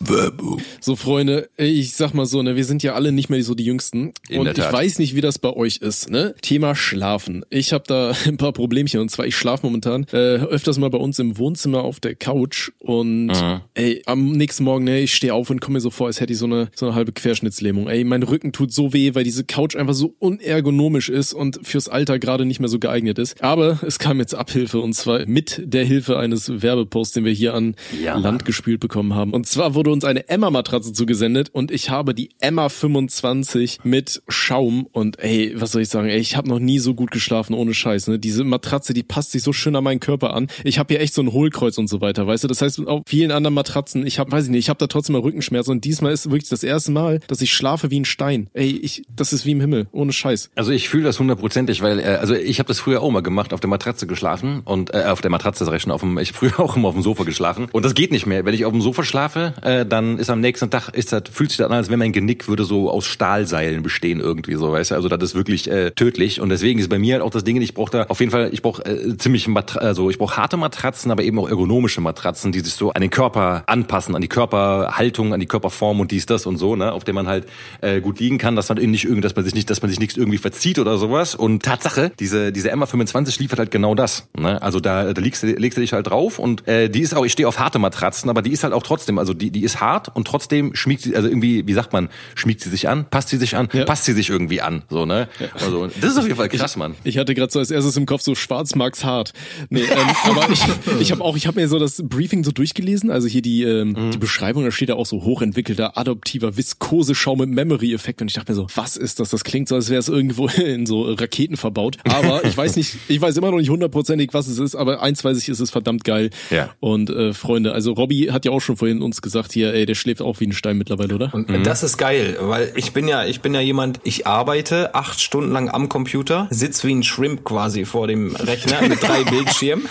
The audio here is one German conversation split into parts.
Werbung. So, Freunde, ich sag mal so, ne, wir sind ja alle nicht mehr so die Jüngsten. In und ich weiß nicht, wie das bei euch ist, ne? Thema Schlafen. Ich habe da ein paar Problemchen und zwar, ich schlafe momentan äh, öfters mal bei uns im Wohnzimmer auf der Couch und Mhm. ey, am nächsten Morgen, ne, ich stehe auf und komme mir so vor, als hätte ich so eine, so eine halbe Querschnittslähmung. Ey, mein Rücken tut so weh, weil diese Couch einfach so unergonomisch ist und fürs Alter gerade nicht mehr so geeignet ist. Aber es kam jetzt Abhilfe und zwar mit der Hilfe eines Werbeposts, den wir hier an Ja. Land gespült bekommen haben. Und zwar wurde uns eine Emma-Matratze zugesendet und ich habe die Emma 25 mit Schaum und ey, was soll ich sagen, ey, ich habe noch nie so gut geschlafen, ohne Scheiß. Ne? Diese Matratze, die passt sich so schön an meinen Körper an. Ich habe hier echt so ein Hohlkreuz und so weiter, weißt du? Das heißt, auf vielen anderen Matratzen, ich habe, weiß ich nicht, ich habe da trotzdem mal Rückenschmerzen und diesmal ist wirklich das erste Mal, dass ich schlafe wie ein Stein. Ey, ich, das ist wie im Himmel, ohne Scheiß. Also ich fühle das hundertprozentig, weil äh, also ich habe das früher auch mal gemacht, auf der Matratze geschlafen und äh, auf der Matratze sag ich schon, auf dem, ich früher auch immer auf dem Sofa geschlafen und das geht nicht mehr. Wenn ich auf dem Sofa schlafe, äh, dann ist am nächsten Tag ist das fühlt sich das an, als wenn mein Genick würde so aus Stahlseilen bestehen irgendwie so, weißt du? Also das ist wirklich äh, tödlich und deswegen ist bei mir halt auch das Ding, ich brauche da auf jeden Fall, ich brauche äh, ziemlich Matra also ich brauche harte Matratzen, aber eben auch ergonomische Matratzen, die sich so an den Körper anpassen, an die Körperhaltung, an die Körperform und dies das und so, ne, auf dem man halt äh, gut liegen kann, dass man eben nicht irgendwie, dass man sich nicht, dass man sich nichts irgendwie verzieht oder sowas. Und Tatsache, diese diese MA25 liefert halt genau das. Ne? Also da, da legst, du, legst du dich halt drauf und äh, die ist auch, ich stehe auf harte Matratzen, aber die ist halt auch trotzdem, also die die ist hart und trotzdem schmiegt sie, also irgendwie, wie sagt man, schmiegt sie sich an, passt sie sich an, Ja. passt sie sich irgendwie an, so ne. Also das ist auf jeden Fall krass, Mann. Ich hatte gerade so als erstes im Kopf so Schwarz Max Hart. Nee, ähm, aber ich, ich habe auch, ich habe mir so das Briefing so durchgelesen, also hier die, ähm, Mhm. die Beschreibung, da steht ja auch so hochentwickelter adoptiver Viskose-Schaum mit Memory-Effekt und ich dachte mir so, was ist das? Das klingt so, als wäre es irgendwo in so Raketen verbaut. Aber ich weiß nicht, ich weiß immer noch nicht hundertprozentig, was es ist, aber eins weiß ich, es ist verdammt geil. Ja. Und äh, Freunde, also Robby hat ja auch schon vorhin uns gesagt hier, ey, der schläft auch wie ein Stein mittlerweile, oder? Und das ist geil, weil ich bin ja, ich bin ja jemand, ich arbeite acht Stunden lang am Computer, sitz wie ein Shrimp quasi vor dem Rechner mit drei Bildschirmen.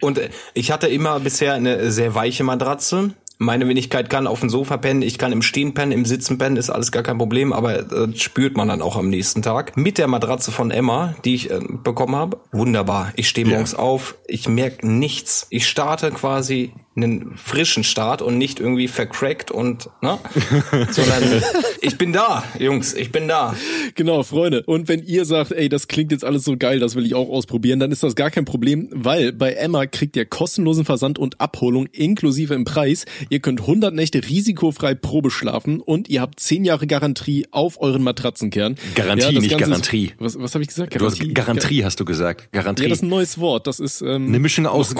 Und äh, ich hatte immer bisher eine sehr weiche Matratze. Meine Wenigkeit kann auf dem Sofa pennen, ich kann im Stehen pennen, im Sitzen pennen, ist alles gar kein Problem, aber äh, spürt man dann auch am nächsten Tag. Mit der Matratze von Emma, die ich äh, bekommen habe, wunderbar. Ich stehe morgens auf, ich merke nichts. Ich starte quasi einen frischen Start und nicht irgendwie vercrackt und, ne? Sondern ich bin da, Jungs, ich bin da. Genau, Freunde. Und wenn ihr sagt, ey, das klingt jetzt alles so geil, das will ich auch ausprobieren, dann ist das gar kein Problem, weil bei Emma kriegt ihr kostenlosen Versand und Abholung inklusive im Preis. Ihr könnt 100 Nächte risikofrei Probe schlafen und ihr habt 10 Jahre Garantie auf euren Matratzenkern. Garantie, das nicht Ganze Garantie. Ist, was was habe ich gesagt? Du hast Garantie, hast du gesagt. Garantie. Ja, das ist ein neues Wort. Das ist ähm, Eine Mischung aus,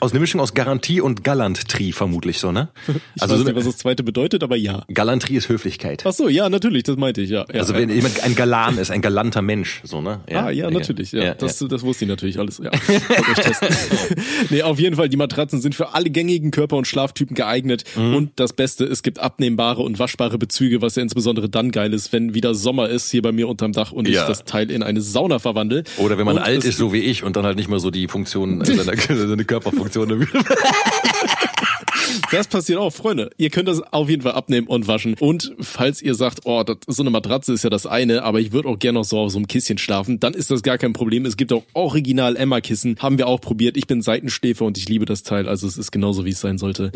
aus eine Mischung aus Garantie und Galantrie vermutlich so, ne? Ich Also weiß nicht, was das zweite bedeutet, aber ja. Galantrie ist Höflichkeit. Ach so, ja, natürlich, das meinte ich, ja. ja Also ja. wenn jemand ein Galan ist, ein galanter Mensch, so, ne? ah, ja, natürlich, ja. ja, das, ja. das wusste ich natürlich alles, ja. Nee, auf jeden Fall, die Matratzen sind für alle gängigen Körper- und Schlaftypen geeignet. Mhm. Und das Beste, es gibt abnehmbare und waschbare Bezüge, was ja insbesondere dann geil ist, wenn wieder Sommer ist hier bei mir unterm Dach und ich Ja. das Teil in eine Sauna verwandle. Oder wenn man und alt ist, so wie ich, und dann halt nicht mehr so die Funktion, äh, seine, seine Körperfunktion. Das passiert auch, Freunde. Ihr könnt das auf jeden Fall abnehmen und waschen. Und falls ihr sagt, oh, das, so eine Matratze ist ja das eine, aber ich würde auch gerne noch so auf so einem Kisschen schlafen, dann ist das gar kein Problem. Es gibt auch original Emma-Kissen. Haben wir auch probiert. Ich bin Seitenschläfer und ich liebe das Teil. Also es ist genauso, wie es sein sollte.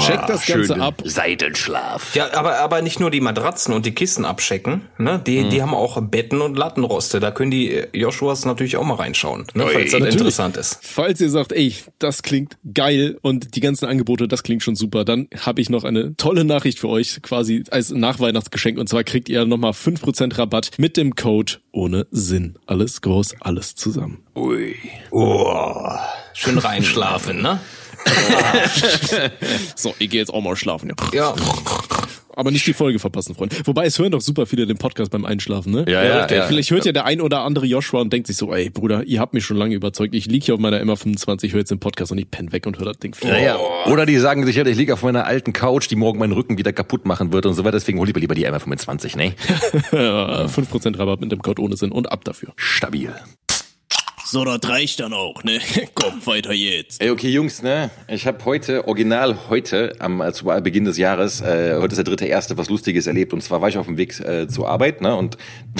Checkt das Ganze ab. Seitenschlaf. Ja, aber, aber nicht nur die Matratzen und die Kissen abchecken, ne? Die, die haben auch Betten und Lattenroste. Da können die äh, Joshuas natürlich auch mal reinschauen, ne? falls das Natürlich. interessant ist. Falls ihr sagt, ey, das klingt geil und die ganzen Angebote, das klingt schon super, dann habe ich noch eine tolle Nachricht für euch, quasi als Nachweihnachtsgeschenk. Und zwar kriegt ihr nochmal 5% Rabatt mit dem Code ohne Sinn. Alles groß, alles zusammen. Ui. Oh, schön reinschlafen, ne? So, ich gehe jetzt auch mal schlafen. Ja. Ja. Aber nicht die Folge verpassen, Freunde. Wobei, es hören doch super viele den Podcast beim Einschlafen, ne? Ja, ja, ja. Vielleicht hört ja der ein oder andere Joshua und denkt sich so, ey, Bruder, ihr habt mich schon lange überzeugt. Ich lieg hier auf meiner MA25, höre jetzt den Podcast und ich penne weg und höre das Ding. Ja, ja. Oder die sagen sich, ja, ich liege auf meiner alten Couch, die morgen meinen Rücken wieder kaputt machen wird und so weiter. Deswegen hol ich lieber die MR25, ne? Ja, 5% Rabatt mit dem Code ohne Sinn und ab dafür. Stabil. So, das reicht dann auch, ne? Komm, weiter jetzt. Ey, okay, Jungs, ne? Ich habe heute, original heute, am äh, zu Beginn des Jahres, äh, heute ist der dritte erste, was Lustiges erlebt. Und zwar war ich auf dem Weg äh, zur Arbeit, ne? Und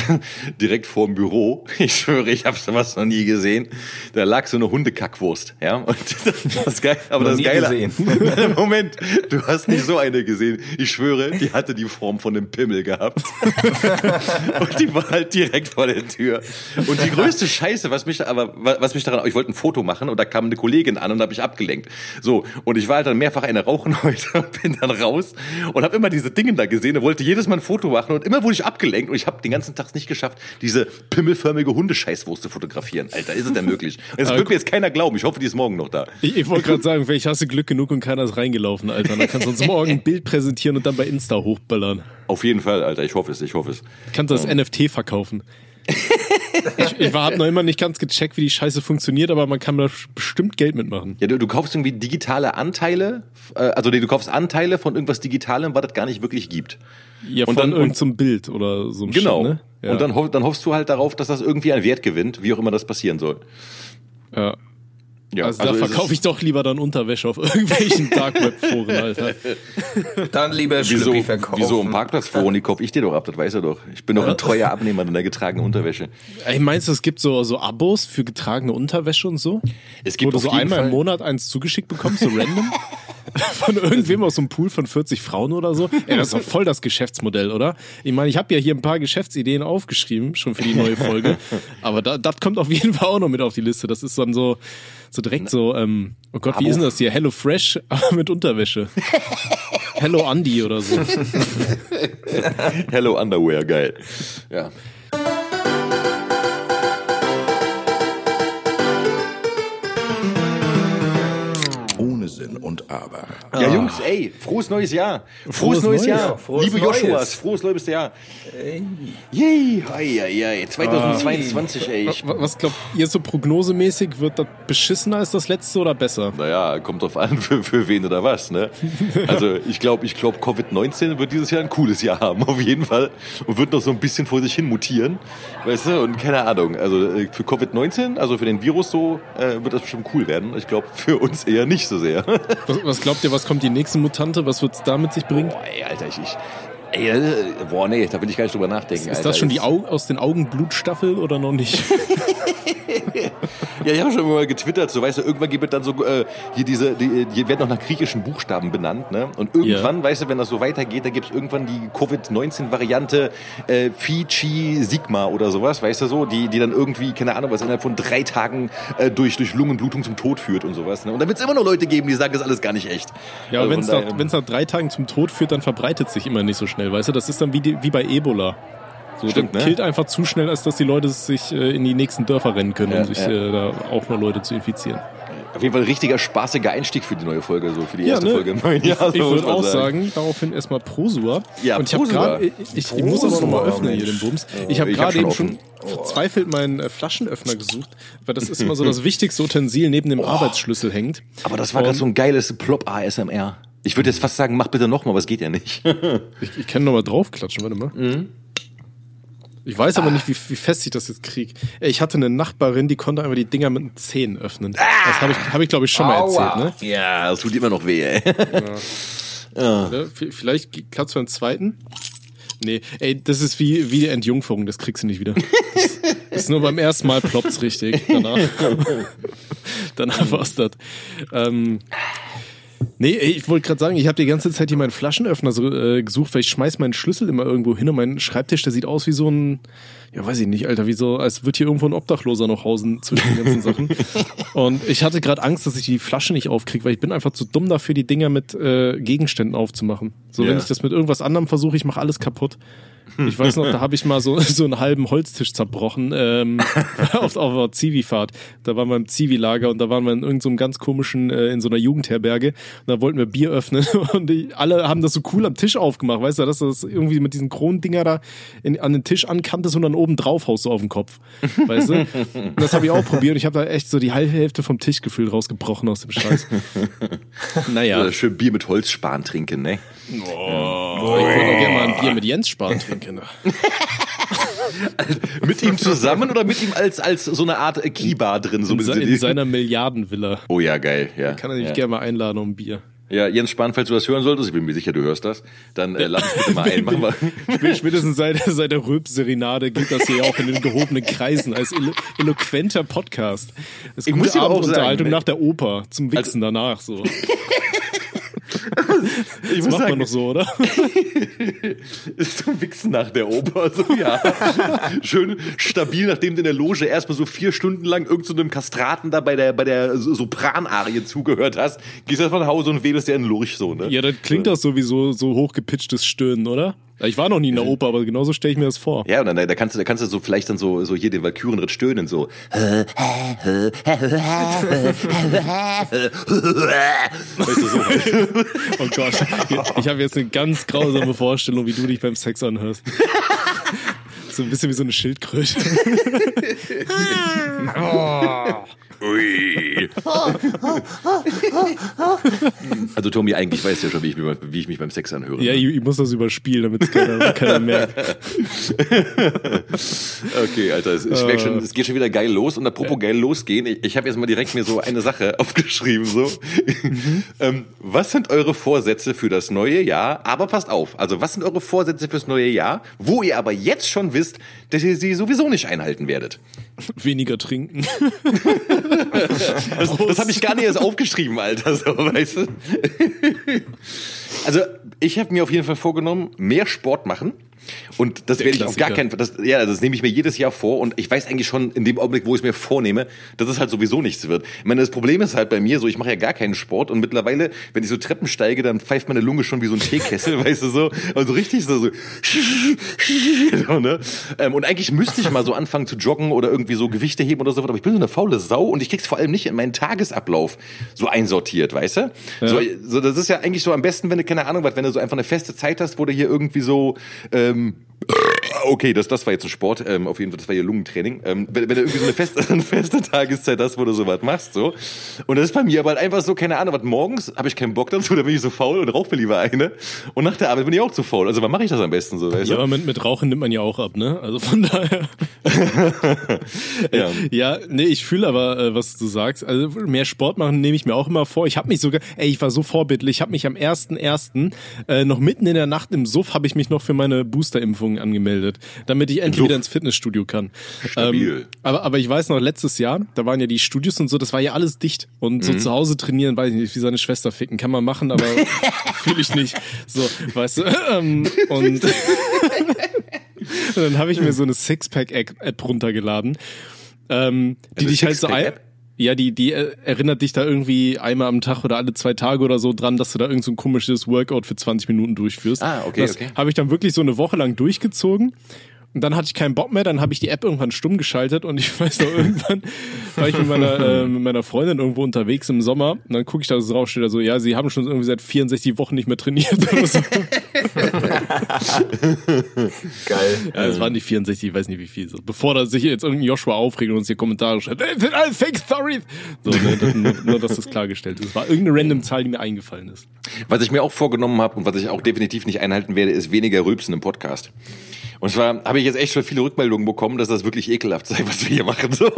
direkt vor dem Büro, ich schwöre, ich habe sowas noch nie gesehen. Da lag so eine Hundekackwurst, ja. Und das geil, aber das Geile. gesehen. Moment, du hast nicht so eine gesehen. Ich schwöre, die hatte die Form von einem Pimmel gehabt. und die war halt direkt vor der Tür. Und die größte Scheiße, was mich da, aber was mich daran, ich wollte ein Foto machen und da kam eine Kollegin an und habe mich abgelenkt. So und ich war halt dann mehrfach eine rauchen heute und bin dann raus und habe immer diese Dinge da gesehen und wollte jedes Mal ein Foto machen und immer wurde ich abgelenkt und ich habe den ganzen Tag nicht geschafft, diese pimmelförmige Hundescheißwurst zu fotografieren. Alter, ist es denn möglich? Das Aber wird mir jetzt keiner glauben. Ich hoffe, die ist morgen noch da. Ich, ich wollte gerade sagen, vielleicht hast du Glück genug und keiner ist reingelaufen, Alter. Dann kannst du uns morgen ein Bild präsentieren und dann bei Insta hochballern. Auf jeden Fall, Alter. Ich hoffe es. Ich hoffe es. Kannst du das NFT verkaufen. Ich ich habe noch immer nicht ganz gecheckt, wie die Scheiße funktioniert, aber man kann da bestimmt Geld mitmachen. Ja, du, du kaufst irgendwie digitale Anteile, äh, also nee, du kaufst Anteile von irgendwas Digitalem, was es gar nicht wirklich gibt. Ja, Und dann- irgendeinem zum Bild oder so ein Genau. Shit, ne? Ja. Und dann, hoff, dann hoffst du halt darauf, dass das irgendwie einen Wert gewinnt, wie auch immer das passieren soll. ja. Ja, Also, da verkaufe ich doch lieber dann Unterwäsche auf irgendwelchen Dark-Web-Foren, Alter. Dann lieber Wieso, Schlüppi verkaufen. wieso im Parkplatzforum, die kaufe ich dir doch ab, das weißt du doch. Ich bin doch ein treuer Abnehmer deiner getragenen Unterwäsche. Ey, meinst du, es gibt so, so Abos für getragene Unterwäsche und so? Es Wo gibt du auf so einmal Fall, im Monat eins zugeschickt bekommst, so random? Von irgendwem aus so einem Pool von 40 Frauen oder so? Ey, das ist doch voll das Geschäftsmodell, oder? Ich meine, ich habe ja hier ein paar Geschäftsideen aufgeschrieben, schon für die neue Folge. Aber da, das kommt auf jeden Fall auch noch mit auf die Liste. Das ist dann so, so direkt so, ähm, oh Gott, wie ist denn das hier? Hello Fresh, aber mit Unterwäsche. Hello Andy oder so. Hello Underwear, geil. Ja. Und Aber. Ja, Jungs, ey, frohes neues Jahr. Frohes, Frohes neues Neues. Jahr. Frohes Liebe Neues. Joshuas, frohes neues Jahr. Yay, hei, hei, hei. 2022, ey. Ich, Wa- Was glaubt ihr so prognosemäßig? Wird das beschissener als das letzte oder besser? naja, kommt drauf an, für, für wen oder was, ne? Also, ich glaube, ich glaube, Covid-19 wird dieses Jahr ein cooles Jahr haben, auf jeden Fall. Und wird noch so ein bisschen vor sich hin mutieren, weißt du? Und keine Ahnung, also äh, für Covid-19, also für den Virus so, äh, wird das bestimmt cool werden. Ich glaube, für uns eher nicht so sehr. Was, was glaubt ihr, was kommt die nächste Mutante? Was wird es da mit sich bringen? Boah, ey, Alter, ich, ich ey, äh, boah, nee, da will ich gar nicht drüber nachdenken. Ist Alter. das schon die Au aus den Augen Blutstaffel oder noch nicht? Ja, ich habe schon mal getwittert, so weißt du, irgendwann gibt es dann so äh, hier diese, die, die werden noch nach griechischen Buchstaben benannt, ne? Und irgendwann, weißt du, wenn das so weitergeht, da gibt's irgendwann die Covid-19-Variante äh, Chi Sigma oder sowas, weißt du so, die, die dann irgendwie, keine Ahnung, was innerhalb von drei Tagen äh, durch, durch Lungenblutung zum Tod führt und sowas. Ne? Und da wird's immer noch Leute geben, die sagen, das ist alles gar nicht echt. Ja, aber Also wenn es nach, nach drei Tagen zum Tod führt, dann verbreitet sich immer nicht so schnell, weißt du? Das ist dann wie, die, wie bei Ebola. So, Stimmt, ne? killt einfach zu schnell, als dass die Leute sich äh, in die nächsten Dörfer rennen können, Ja, um sich ja. äh, da auch noch Leute zu infizieren. Auf jeden Fall ein richtiger spaßiger Einstieg für die neue Folge, so für die Ja, erste ne? Folge im neuen Jahr. ich würde auch sagen, daraufhin erstmal Prosua. Ja, und ich habe gerade, ich, ich, ich muss aber noch mal Prosua, öffnen hier den Bums. Ich habe ich hab gerade schon eben schon verzweifelt meinen äh, Flaschenöffner gesucht, weil das ist immer so das wichtigste Utensil neben dem Arbeitsschlüssel hängt. Aber das war gerade so ein geiles Plop-ASMR. Ich würde jetzt fast sagen, mach bitte nochmal, aber es geht ja nicht. Ich, ich kann noch mal draufklatschen, warte mal. Mhm. Ich weiß aber nicht, wie, wie fest ich das jetzt krieg. Ey, Ich hatte eine Nachbarin, die konnte einfach die Dinger mit den Zähnen öffnen. Das habe ich, hab ich glaube ich, schon mal Aua. erzählt, ne? ja, das tut immer noch weh, ey. Ja, v- Vielleicht klappt für einen zweiten. Nee, ey, das ist wie, wie die Entjungferung, das kriegst du nicht wieder. Das, das ist nur beim ersten Mal ploppt's richtig. Danach, danach war's das. Ähm, nee, ich wollte gerade sagen, ich habe die ganze Zeit hier meinen Flaschenöffner so äh, gesucht, weil ich schmeiß meinen Schlüssel immer irgendwo hin und mein Schreibtisch, der sieht aus wie so ein, ja weiß ich nicht, Alter, wie so, als würde hier irgendwo ein Obdachloser noch hausen zwischen den ganzen Sachen. Und ich hatte gerade Angst, dass ich die Flasche nicht aufkriege, weil ich bin einfach zu dumm dafür, die Dinger mit äh, Gegenständen aufzumachen. So, wenn Ja. ich das mit irgendwas anderem versuche, ich mache alles kaputt. Ich weiß noch, da habe ich mal so, so einen halben Holztisch zerbrochen ähm, auf, auf einer Zivi-Fahrt. Da waren wir im Zivi-Lager und da waren wir in irgendeinem so ganz komischen, äh, in so einer Jugendherberge. Und da wollten wir Bier öffnen und die, alle haben das so cool am Tisch aufgemacht. Weißt du, dass du das irgendwie mit diesen Kronendinger da in, an den Tisch ankanntest und dann oben drauf haust du auf den Kopf. Weißt du? Und das habe ich auch probiert und ich habe da echt so die halbe Hälfte vom Tisch gefühlt rausgebrochen aus dem Scheiß. Naja. Schön Bier mit Holzspan trinken, ne? Oh, ich würde auch gerne mal ein Bier mit Jens Spahn trinken. Ne? mit ihm zusammen oder mit ihm als, als so eine Art Kiba drin? So In, se- in seiner Milliardenvilla. oh ja, geil. Ja. Kann er dich ja. gerne mal einladen um ein Bier. ja, Jens Spahn, falls du das hören solltest, ich bin mir sicher, du hörst das, dann äh, lad mich bitte mal ein. Mach mal. Spä- Spätestens seit, seit der Rülps-Serenade geht das hier auch in den gehobenen Kreisen als elo eloquenter Podcast. Das ist Ich gute muss Abendunterhaltung sagen, nach der Oper, zum Wichsen danach so. Ich Das macht man sagen, noch so, oder? ist zum Wichsen nach der Oper, so ja. Schön stabil, nachdem du in der Loge erstmal so vier Stunden lang irgendeinem so einem Kastraten da bei der, bei der Sopranarie zugehört hast, gehst du nach Hause und wählst dir einen Lurch so, ne? Ja, dann klingt das sowieso so hochgepitchtes Stöhnen, oder? Ich war noch nie in der Oper, aber genauso stelle ich mir das vor. Ja, und dann, da kannst du, da kannst du so vielleicht dann so, so hier den Valkyrenritt stöhnen, so. Oh Gott, ich habe jetzt eine ganz grausame Vorstellung, wie du dich beim Sex anhörst. So ein bisschen wie so eine Schildkröte. Ui. Also Tommy, eigentlich weißt du ja schon, wie ich, mich beim- wie ich mich beim Sex anhöre. Ja, ich, ich muss das überspielen, damit es keiner, keiner merkt. Okay, Alter, es, ich merk schon, es geht schon wieder geil los. Und apropos geil losgehen, ich, ich habe jetzt mal direkt mir so eine Sache aufgeschrieben. So, ähm, was sind eure Vorsätze für das neue Jahr? Aber passt auf, also was sind eure Vorsätze fürs neue Jahr, wo ihr aber jetzt schon wisst, dass ihr sie sowieso nicht einhalten werdet? Weniger trinken. Das, das habe ich gar nicht erst aufgeschrieben, Alter, so, weißt du? Also, ich habe mir auf jeden Fall vorgenommen, mehr Sport machen. Und das Der werde ich auf gar Klassiker. keinen Fall, das, ja, das nehme ich mir jedes Jahr vor und ich weiß eigentlich schon in dem Augenblick, wo ich es mir vornehme, dass es halt sowieso nichts wird. Ich meine, das Problem ist halt bei mir so, ich mache ja gar keinen Sport und mittlerweile, wenn ich so Treppen steige, dann pfeift meine Lunge schon wie so ein Teekessel, weißt du so, also richtig so, so, so ne? Ähm, und eigentlich müsste ich mal so anfangen zu joggen oder irgendwie so Gewichte heben oder so, aber ich bin so eine faule Sau und ich krieg's vor allem nicht in meinen Tagesablauf so einsortiert, weißt du? So, so, das ist ja eigentlich so am besten, wenn du, keine Ahnung was, wenn du so einfach eine feste Zeit hast, wo du hier irgendwie so, ähm, Okay, das, das war jetzt ein Sport, ähm, auf jeden Fall, das war hier Lungentraining. Ähm, wenn, wenn du irgendwie so eine feste, eine feste Tageszeit hast, wo du sowas machst, so. Und das ist bei mir aber halt einfach so, keine Ahnung, was morgens habe ich keinen Bock dazu, da bin ich so faul und rauche mir lieber eine. Und nach der Arbeit bin ich auch zu faul. Also wann mache ich das am besten so, weißt Ja, aber mit, mit Rauchen nimmt man ja auch ab, ne? Also von daher. Ja. Ja, nee, ich fühle aber, äh, was du sagst. Also mehr Sport machen nehme ich mir auch immer vor. Ich habe mich sogar, ey, ich war so vorbildlich. Ich habe mich am 1.1. Äh, noch mitten in der Nacht im Suff habe ich mich noch für meine Boosterimpfung angemeldet, damit ich endlich Suff. wieder ins Fitnessstudio kann. Ähm, aber, aber ich weiß noch, letztes Jahr, da waren ja die Studios und so, das war ja alles dicht. Und Mhm. so zu Hause trainieren, weiß ich nicht, wie seine Schwester ficken, kann man machen, aber fühle ich nicht. So, weißt du. Ähm, und Und dann habe ich mir so eine Sixpack-App runtergeladen, ähm, die dich halt so ein, Sixpack-App? Ja, die, die erinnert dich da irgendwie einmal am Tag oder alle zwei Tage oder so dran, dass du da irgend so ein komisches Workout für 20 Minuten durchführst. Ah, okay, das okay. habe ich dann wirklich so eine Woche lang durchgezogen. Und dann hatte ich keinen Bock mehr, dann habe ich die App irgendwann stumm geschaltet und ich weiß noch, irgendwann war ich mit meiner, äh, mit meiner Freundin irgendwo unterwegs im Sommer und dann gucke ich da so drauf, steht da so, ja, sie haben schon irgendwie seit 64 Wochen nicht mehr trainiert oder so. Geil. Ja, es waren die 64, ich weiß nicht wie viel. So. Bevor da sich jetzt irgendein Joshua aufregt und uns hier Kommentare schreibt, "Äh, sind alles Fake Stories. So, ne, das, nur, nur, dass das klargestellt ist. Es war irgendeine random Zahl, die mir eingefallen ist. Was ich mir auch vorgenommen habe und was ich auch definitiv nicht einhalten werde, ist weniger Rülpsen im Podcast. Und zwar habe ich jetzt echt schon viele Rückmeldungen bekommen, dass das wirklich ekelhaft sei, was wir hier machen. So.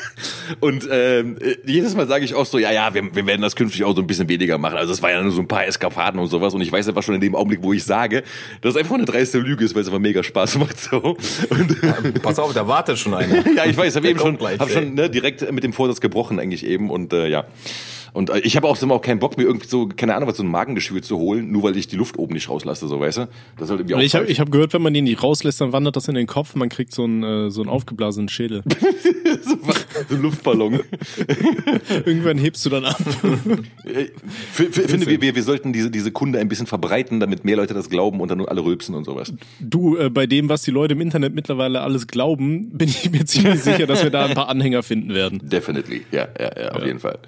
Und ähm, äh, jedes Mal sage ich auch so, ja, ja, wir, wir werden das künftig auch so ein bisschen weniger machen. Also es war ja nur so ein paar Eskapaden und sowas. Und ich weiß einfach schon in dem Augenblick, wo ich sage, dass es einfach eine dreiste Lüge ist, weil es einfach mega Spaß macht. So. Und, Pass auf, da wartet schon einer. ja, ich weiß, habe eben schon, gleich, hab ey. schon ne, direkt mit dem Vorsatz gebrochen eigentlich eben und äh, ja. Und äh, ich habe auch, immer auch keinen Bock, mir irgendwie so, keine Ahnung, was so ein Magengeschwür zu holen, nur weil ich die Luft oben nicht rauslasse, so weißt du? Das ist halt irgendwie auch Ich habe hab gehört, wenn man den nicht rauslässt, dann wandert das in den Kopf, man kriegt so einen, äh, so einen aufgeblasenen Schädel. so ein Luftballon. Irgendwann hebst du dann ab. Ich f- finde, wir, wir, wir sollten diese, diese Kunde ein bisschen verbreiten, damit mehr Leute das glauben und dann nur alle rülpsen und sowas. Du, äh, bei dem, was die Leute im Internet mittlerweile alles glauben, bin ich mir ziemlich sicher, dass wir da ein paar Anhänger finden werden. Definitely. Ja, ja, ja, auf jeden Fall.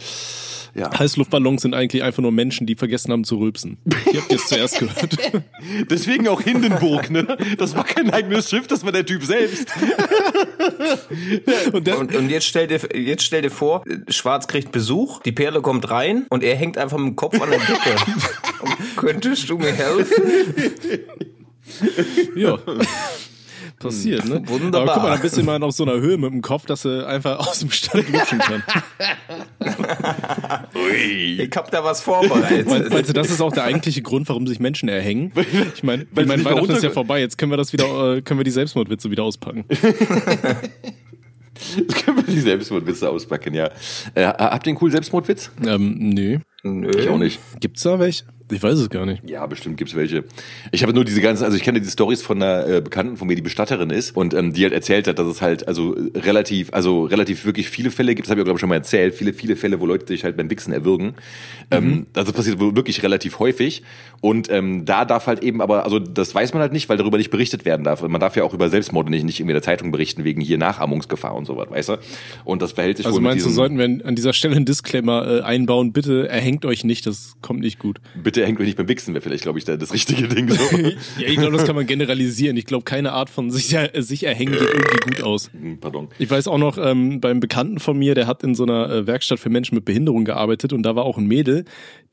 Ja. Heißluftballons sind eigentlich einfach nur Menschen, die vergessen haben zu rülpsen. Ihr habt es zuerst gehört. Deswegen auch Hindenburg, ne? Das war kein eigenes Schiff, das war der Typ selbst. Und der, Und, und jetzt stell dir, jetzt stell dir vor, Schwarz kriegt Besuch, die Perle kommt rein und er hängt einfach mit dem Kopf an der Decke. Könntest du mir helfen? Ja. passiert, ne? Wunderbar. Aber guck mal, dann bist du mal auf so einer Höhe mit dem Kopf, dass du einfach aus dem Stand lutschen kann. Ich hab da was vorbereitet. Meinst du, das ist auch der eigentliche Grund, warum sich Menschen erhängen? Ich meine, ich mein, Weihnachten ist ja vorbei, jetzt können wir das wieder, äh, können wir die Selbstmordwitze wieder auspacken. Das können wir die Selbstmordwitze auspacken, ja. Äh, habt ihr einen coolen Selbstmordwitz? ähm, nö. Nö. Ich auch nicht. Gibt's da welche? Ich weiß es gar nicht. Ja, bestimmt gibt's welche. Ich habe nur diese ganzen, also ich kenne die Stories von einer äh, Bekannten von mir, die Bestatterin ist und ähm, die halt erzählt hat, dass es halt also äh, relativ, also relativ wirklich viele Fälle gibt. Das habe ich auch glaube ich schon mal erzählt. Viele, viele Fälle, wo Leute sich halt beim Wichsen erwürgen. Ähm, also das passiert wirklich relativ häufig und ähm, da darf halt eben, aber also das weiß man halt nicht, weil darüber nicht berichtet werden darf. Man darf ja auch über Selbstmorde nicht, nicht in der Zeitung berichten wegen hier Nachahmungsgefahr und sowas, weißt du? Und das verhält sich Also wohl meinst du, sollten wir an dieser Stelle einen Disclaimer äh, einbauen? Bitte erhängt euch nicht, das kommt nicht gut. bitte hängt euch nicht beim Wichsen, wäre vielleicht glaube ich da das richtige Ding so. Ja, ich glaube, das kann man generalisieren. Ich glaube, keine Art von sich, äh, sich erhängen geht irgendwie gut aus. Hm, Pardon. Ich weiß auch noch, ähm, beim Bekannten von mir, der hat in so einer äh, Werkstatt für Menschen mit Behinderung gearbeitet und da war auch ein Mädel,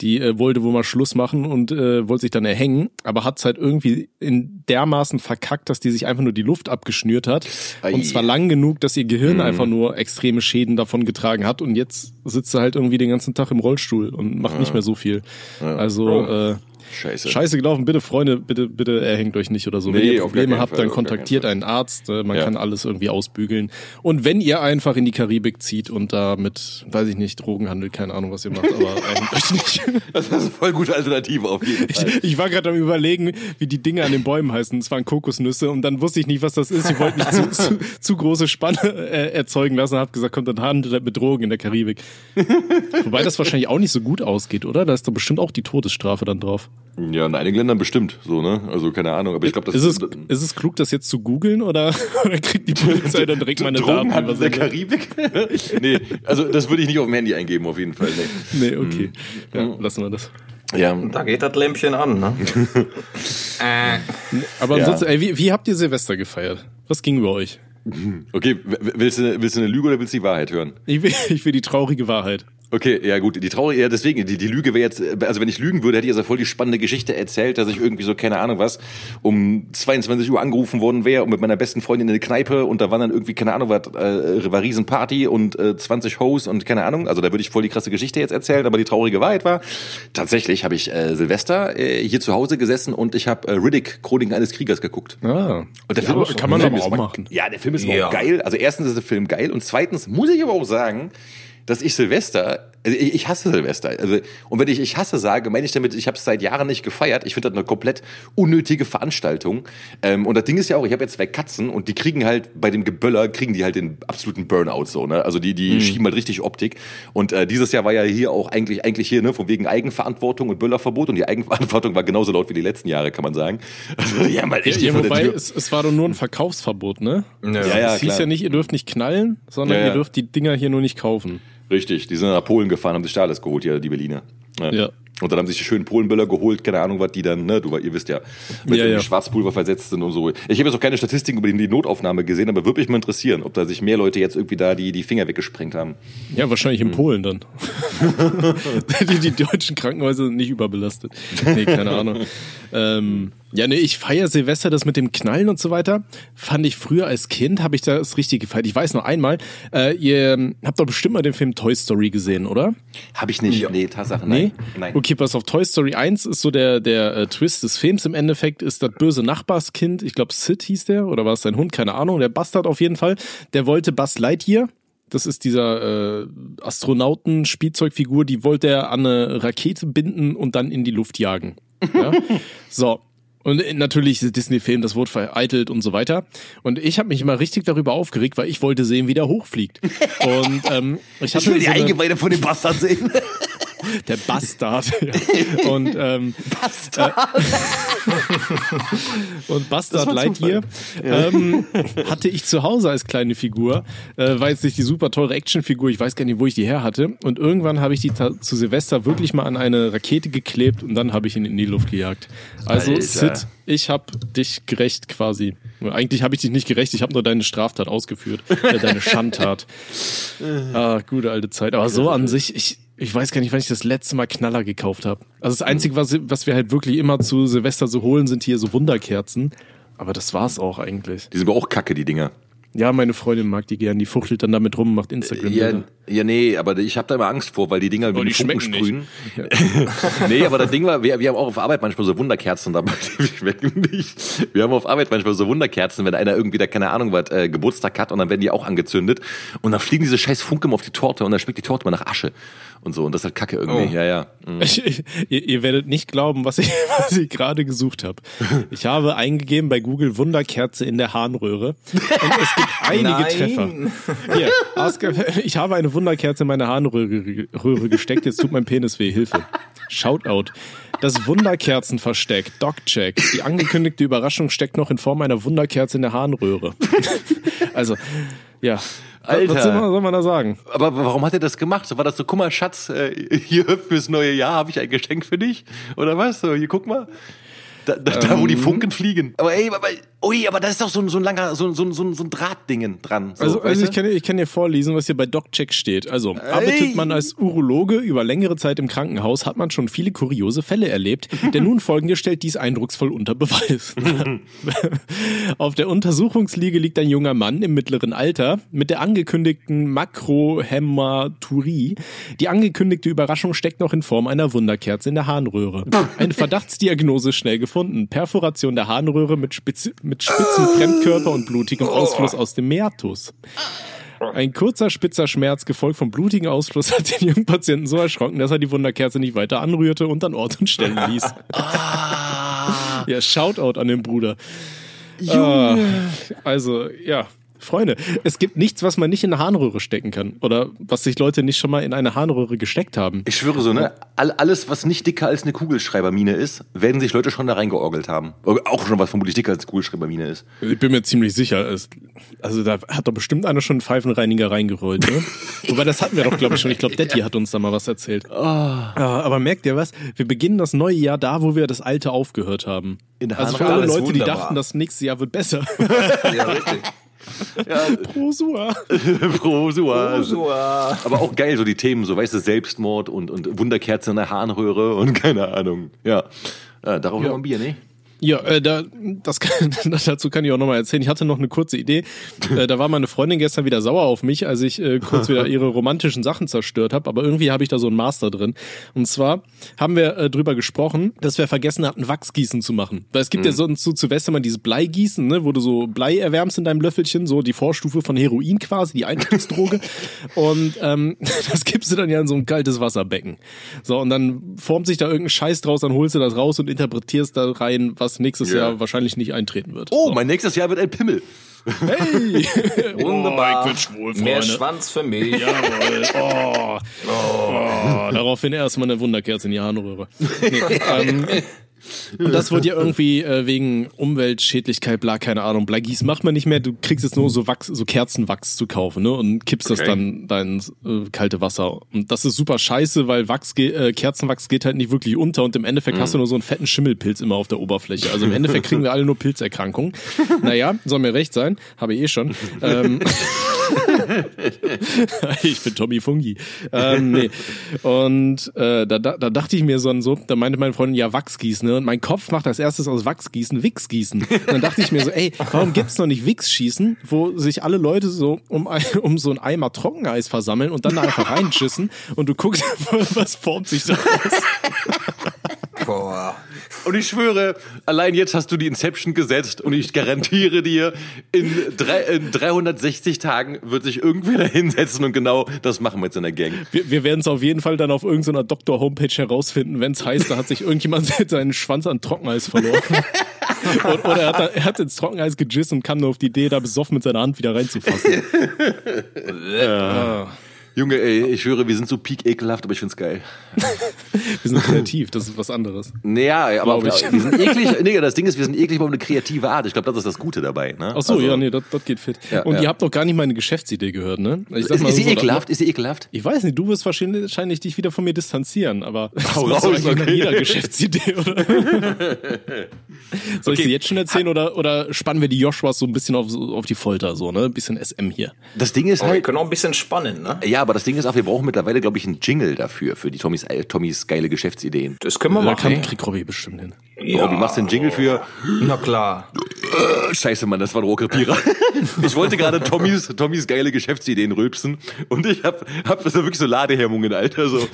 die äh, wollte wohl mal Schluss machen und äh, wollte sich dann erhängen, aber hat's halt irgendwie in dermaßen verkackt, dass die sich einfach nur die Luft abgeschnürt hat. Ei. Und zwar lang genug, dass ihr Gehirn einfach nur extreme Schäden davon getragen hat und jetzt sitzt sie halt irgendwie den ganzen Tag im Rollstuhl und macht nicht mehr so viel. Also äh, Scheiße. Scheiße gelaufen, bitte Freunde, bitte, bitte erhängt euch nicht oder so. wenn Nee, ihr auf gar Probleme habt, Fall, dann kontaktiert einen Arzt, äh, man Ja. kann alles irgendwie ausbügeln. Und wenn ihr einfach in die Karibik zieht und da mit, weiß ich nicht, Drogen handelt, keine Ahnung, was ihr macht, aber erhängt euch nicht. Das ist eine voll gute Alternative auf jeden Fall. Ich war gerade am überlegen, wie die Dinge an den Bäumen heißen. Es waren Kokosnüsse und dann wusste ich nicht, was das ist. Ich wollte nicht zu, zu, zu große Spanne äh, erzeugen lassen und habe gesagt, kommt dann handelt mit Drogen in der Karibik. Wobei das wahrscheinlich auch nicht so gut ausgeht, oder? Da ist doch bestimmt auch die Todesstrafe dann drauf. Ja, in einigen Ländern bestimmt, so, ne? Also keine Ahnung, aber ich glaube, das Ist es, ist es klug, das jetzt zu googeln oder, oder kriegt die Polizei dann direkt meine Daten? Drogenhandel der? Karibik? nee, also das würde ich nicht auf dem Handy eingeben, auf jeden Fall. Nee. Nee, okay. Ja, lassen wir das. Ja, Da geht das Lämpchen an, ne? äh, Aber Ja. ansonsten, ey, wie, wie habt ihr Silvester gefeiert? Was ging bei euch? okay, willst du, willst du eine Lüge oder willst du die Wahrheit hören? Ich will, ich will die traurige Wahrheit. Okay, ja gut, die traurige, ja deswegen, die, die Lüge wäre jetzt, also wenn ich lügen würde, hätte ich also voll die spannende Geschichte erzählt, dass ich irgendwie so, keine Ahnung was, um 22 Uhr angerufen worden wäre und mit meiner besten Freundin in eine Kneipe und da waren dann irgendwie, keine Ahnung was, äh, war Riesenparty und äh, 20 Hoes und keine Ahnung, also da würde ich voll die krasse Geschichte jetzt erzählen, aber die traurige Wahrheit war, tatsächlich habe ich äh, Silvester äh, hier zu Hause gesessen und ich habe äh, Riddick, Chroniken eines Kriegers geguckt. Ah. Und der Ja, Film kann man der Film aber ist auch mal- machen. Ja, der Film ist Ja. auch geil. Also erstens ist der Film geil und zweitens muss ich aber auch sagen, dass ich Silvester, also ich ich hasse Silvester. Also, und wenn ich ich hasse sage, meine ich damit, ich habe es seit Jahren nicht gefeiert. Ich finde das eine komplett unnötige Veranstaltung. Ähm, und das Ding ist ja auch, ich habe jetzt zwei Katzen und die kriegen halt bei dem Geböller, kriegen die halt den absoluten Burnout so, ne? Also die, die schieben halt richtig Optik. Und äh, dieses Jahr war ja hier auch eigentlich, eigentlich hier, ne, von wegen Eigenverantwortung und Böllerverbot. Und die Eigenverantwortung war genauso laut wie die letzten Jahre, kann man sagen. Also, ja, mal Ja, echt ja, der wobei, es, es war doch nur ein Verkaufsverbot, ne? ja. Ja, ja, es hieß klar. ja nicht, ihr dürft nicht knallen, sondern Ja, ja. ihr dürft die Dinger hier nur nicht kaufen. Richtig, die sind nach Polen gefahren, haben sich da alles geholt, ja, die Berliner. Ja. Und dann haben sich die schönen Polenböller geholt, keine Ahnung, was die dann, ne, du, ihr wisst ja, mit Ja, ja. Schwarzpulver versetzt sind und so. Ich habe jetzt auch keine Statistiken über die Notaufnahme gesehen, aber würde mich mal interessieren, ob da sich mehr Leute jetzt irgendwie da die, die Finger weggesprengt haben. Ja, wahrscheinlich Hm. in Polen dann. die, die deutschen Krankenhäuser sind nicht überbelastet. Nee, keine Ahnung. Ähm, ja, nee, ich feiere Silvester, das mit dem Knallen und so weiter. Fand ich früher als Kind, habe ich das richtig gefeiert. Ich weiß noch einmal, äh, ihr habt doch bestimmt mal den Film Toy Story gesehen, oder? Habe ich nicht. Ja. Nee, Tatsache, Nee? nein. Nein. Okay, pass auf, Toy Story 1 ist so der, der äh, Twist des Films im Endeffekt, ist das böse Nachbarskind, ich glaube Sid hieß der, oder war es sein Hund, keine Ahnung, der Bastard auf jeden Fall, der wollte Buzz Lightyear, das ist dieser äh, Astronauten-Spielzeugfigur, die wollte er an eine Rakete binden und dann in die Luft jagen. Ja? so. Und äh, natürlich ist Disney-Film, das wurde vereitelt und so weiter. Und ich habe mich immer richtig darüber aufgeregt, weil ich wollte sehen, wie der hochfliegt. Und ähm, ich hatte so eine, Eingeweide von dem Bastard sehen. der Bastard. ja. Und ähm, Bastard. und Bastard Lightyear ähm, hatte ich zu Hause als kleine Figur. Äh, war jetzt nicht die super teure Actionfigur, ich weiß gar nicht, wo ich die her hatte. Und irgendwann habe ich die zu Silvester wirklich mal an eine Rakete geklebt und dann habe ich ihn in die Luft gejagt. Also Alter. Sid, ich habe dich gerecht quasi. Eigentlich habe ich dich nicht gerecht, ich habe nur deine Straftat ausgeführt, äh, deine Schandtat. Ah, gute alte Zeit. Aber so an sich, ich, ich weiß gar nicht, wann ich das letzte Mal Knaller gekauft habe. Also das Einzige, was, was wir halt wirklich immer zu Silvester so holen, sind hier so Wunderkerzen. Aber das war's auch eigentlich. Die sind aber auch kacke, die Dinger. Ja, meine Freundin mag die gern, die fuchtelt dann damit rum, macht Instagram. Ja, ja, nee, aber ich habe da immer Angst vor, weil die Dinger wie Oh, die die Funken schmecken sprühen. nee, aber das Ding war, wir, wir haben auch auf Arbeit manchmal so Wunderkerzen dabei, die schmecken nicht. Wir haben auf Arbeit manchmal so Wunderkerzen, wenn einer irgendwie da, keine Ahnung was, äh, Geburtstag hat und dann werden die auch angezündet und dann fliegen diese scheiß Funken auf die Torte und dann schmeckt die Torte immer nach Asche und so und das ist halt kacke irgendwie, Oh. ja, ja. Mhm. ihr, ihr werdet nicht glauben, was ich, was ich gerade gesucht habe. Ich habe eingegeben bei Google Wunderkerze in der Harnröhre und es gibt einige Nein. Treffer. Hier, Oscar, ich habe eine Wunderkerze in meine Harnröhre Röhre gesteckt, jetzt tut mein Penis weh, Hilfe. Shoutout. Das Wunderkerzenversteck, Dogcheck. Die angekündigte Überraschung steckt noch in Form einer Wunderkerze in der Harnröhre. also, ja. Alter. Was soll man, da sagen? Aber warum hat er das gemacht? War das so, guck mal, Schatz, äh, hier fürs neue Jahr habe ich ein Geschenk für dich? Oder was? So, hier, guck mal. Da, da, da Ähm. wo die Funken fliegen. Aber ey, aber, ui, aber da ist doch so, ein- so ein langer, so, so, so, so ein Drahtdingen dran. So, Also, also ich, kann, ich kann dir vorlesen, was hier bei DocCheck steht. Also, arbeitet man als Urologe über längere Zeit im Krankenhaus, hat man schon viele kuriose Fälle erlebt. Der nun folgende stellt dies eindrucksvoll unter Beweis. Auf der Untersuchungsliege liegt ein junger Mann im mittleren Alter mit der angekündigten Makrohämaturie. Die angekündigte Überraschung steckt noch in Form einer Wunderkerze in der Harnröhre. Eine Verdachtsdiagnose schnell gefunden. Perforation der Harnröhre mit, spitz, mit spitzen Fremdkörper und blutigem Ausfluss aus dem Meatus. Ein kurzer, spitzer Schmerz, gefolgt vom blutigen Ausfluss, hat den jungen Patienten so erschrocken, dass er die Wunderkerze nicht weiter anrührte und an Ort und Stelle ließ. ja, Shoutout an den Bruder. Ah, also, ja. Freunde, es gibt nichts, was man nicht in eine Harnröhre stecken kann. Oder was sich Leute nicht schon mal in eine Harnröhre gesteckt haben. Ich schwöre so, ne? All, alles, was nicht dicker als eine Kugelschreibermine ist, werden sich Leute schon da reingeorgelt haben. Auch schon was vermutlich dicker als eine Kugelschreibermine ist. Ich bin mir ziemlich sicher. Es, also da hat doch bestimmt einer schon einen Pfeifenreiniger reingerollt, ne? Wobei, das hatten wir doch, glaube ich, schon. Ich glaube, Detti hat uns da mal was erzählt. Ah, aber merkt ihr was? Wir beginnen das neue Jahr da, wo wir das alte aufgehört haben. In der also für alle Leute, die wunderbar. dachten, das nächste Jahr wird besser. Ja, richtig. Prosua. Prosua. Ursula. Aber auch geil, so die Themen, so weißt du, Selbstmord und, und Wunderkerze in der Harnröhre und keine Ahnung. Ja. ja darauf noch ein Bier, ne? Ja, äh, da, das kann, dazu kann ich auch nochmal erzählen. Ich hatte noch eine kurze Idee. Äh, da war meine Freundin gestern wieder sauer auf mich, als ich äh, kurz wieder ihre romantischen Sachen zerstört habe. Aber irgendwie habe ich da so ein Master drin. Und zwar haben wir äh, drüber gesprochen, dass wir vergessen hatten, Wachsgießen zu machen. Weil es gibt ja sonst so zu Westermann dieses Bleigießen, ne, wo du so Blei erwärmst in deinem Löffelchen, so die Vorstufe von Heroin quasi, die Einstiegsdroge. und ähm, das gibst du dann ja in so ein kaltes Wasserbecken. So, und dann formt sich da irgendein Scheiß draus, dann holst du das raus und interpretierst da rein, was nächstes Ja. Jahr wahrscheinlich nicht eintreten wird. Oh, mein nächstes Jahr wird ein Pimmel. Hey! Wunderbar. Oh, ich bin schwul, Mehr. Schwanz für mich. Jawohl. Oh. Oh. Daraufhin erstmal eine Wunderkerze in die Harnröhre. Nee, ähm, und das wurde ja irgendwie äh, wegen Umweltschädlichkeit, bla, keine Ahnung, Bleigieß macht man nicht mehr. Du kriegst jetzt nur so Wachs, so Kerzenwachs zu kaufen, ne? Und kippst das Okay. dann da ins äh, kalte Wasser. Und das ist super scheiße, weil Wachs äh, Kerzenwachs geht halt nicht wirklich unter und im Endeffekt hast du nur so einen fetten Schimmelpilz immer auf der Oberfläche. Also im Endeffekt kriegen wir alle nur Pilzerkrankungen. Naja, soll mir recht sein, habe ich eh schon. Ähm, ich bin Tommy Fungi. Ähm, nee. Und äh, da, da, da dachte ich mir so, so, da meinte meine Freundin, ja, Wachsgießen. Ne? Und mein Kopf macht als erstes aus Wachsgießen Wichsgießen. Dann dachte ich mir so, ey, warum gibt's noch nicht Wichsschießen, wo sich alle Leute so um, um so ein Eimer Trockeneis versammeln und dann da einfach reinschissen und du guckst, was formt sich daraus. Boah. Und ich schwöre, allein jetzt hast du die Inception gesetzt und ich garantiere dir, in, drei, in 360 Tagen wird sich irgendwer da hinsetzen und genau das machen wir jetzt in der Gang. Wir, wir werden es auf jeden Fall dann auf irgendeiner Doktor-Homepage herausfinden, wenn es heißt, da hat sich irgendjemand seinen Schwanz an Trockeneis verloren. Und, oder er hat, da, er hat ins Trockeneis gejiss und kam nur auf die Idee, da besoffen mit seiner Hand wieder reinzufassen. Ah, Junge, ey, ich schwöre, wir sind so peak ekelhaft, aber ich find's geil. wir sind kreativ, das ist was anderes. Naja, aber auf, ich. wir sind eklig. Nee, das Ding ist, wir sind eklig auf eine kreative Art. Ich glaube, das ist das Gute dabei. Ne? Ach so, Also, ja, nee, das, das geht fit. Ja, und ja. ihr habt doch gar nicht meine Geschäftsidee gehört, ne? Ich sag Ist, mal ist sie so, ekelhaft? Ist sie ekelhaft? Ich weiß nicht, du wirst wahrscheinlich wahrscheinlich dich wieder von mir distanzieren, aber das Hau du raus, okay. jeder Geschäftsidee, oder? Soll ich Okay. sie jetzt schon erzählen oder, oder spannen wir die Joshuas so ein bisschen auf, auf die Folter, so, ne? Ein bisschen SM hier. Das Ding ist Oh, wir halt. können auch ein bisschen spannen, ne? Ja, aber das Ding ist auch, wir brauchen mittlerweile, glaube ich, einen Jingle dafür, für die Tommys, äh, Tommys geile Geschäftsideen. Das können wir Da machen. kann kriegt Robby bestimmt hin. Ja. Robby, machst du einen Jingle für Na klar. Scheiße, Mann, das war ein Rohrkrepierer. Ich wollte gerade Tommys, Tommys geile Geschäftsideen rülpsen und ich hab, hab so wirklich so Ladehemmungen, Alter, so.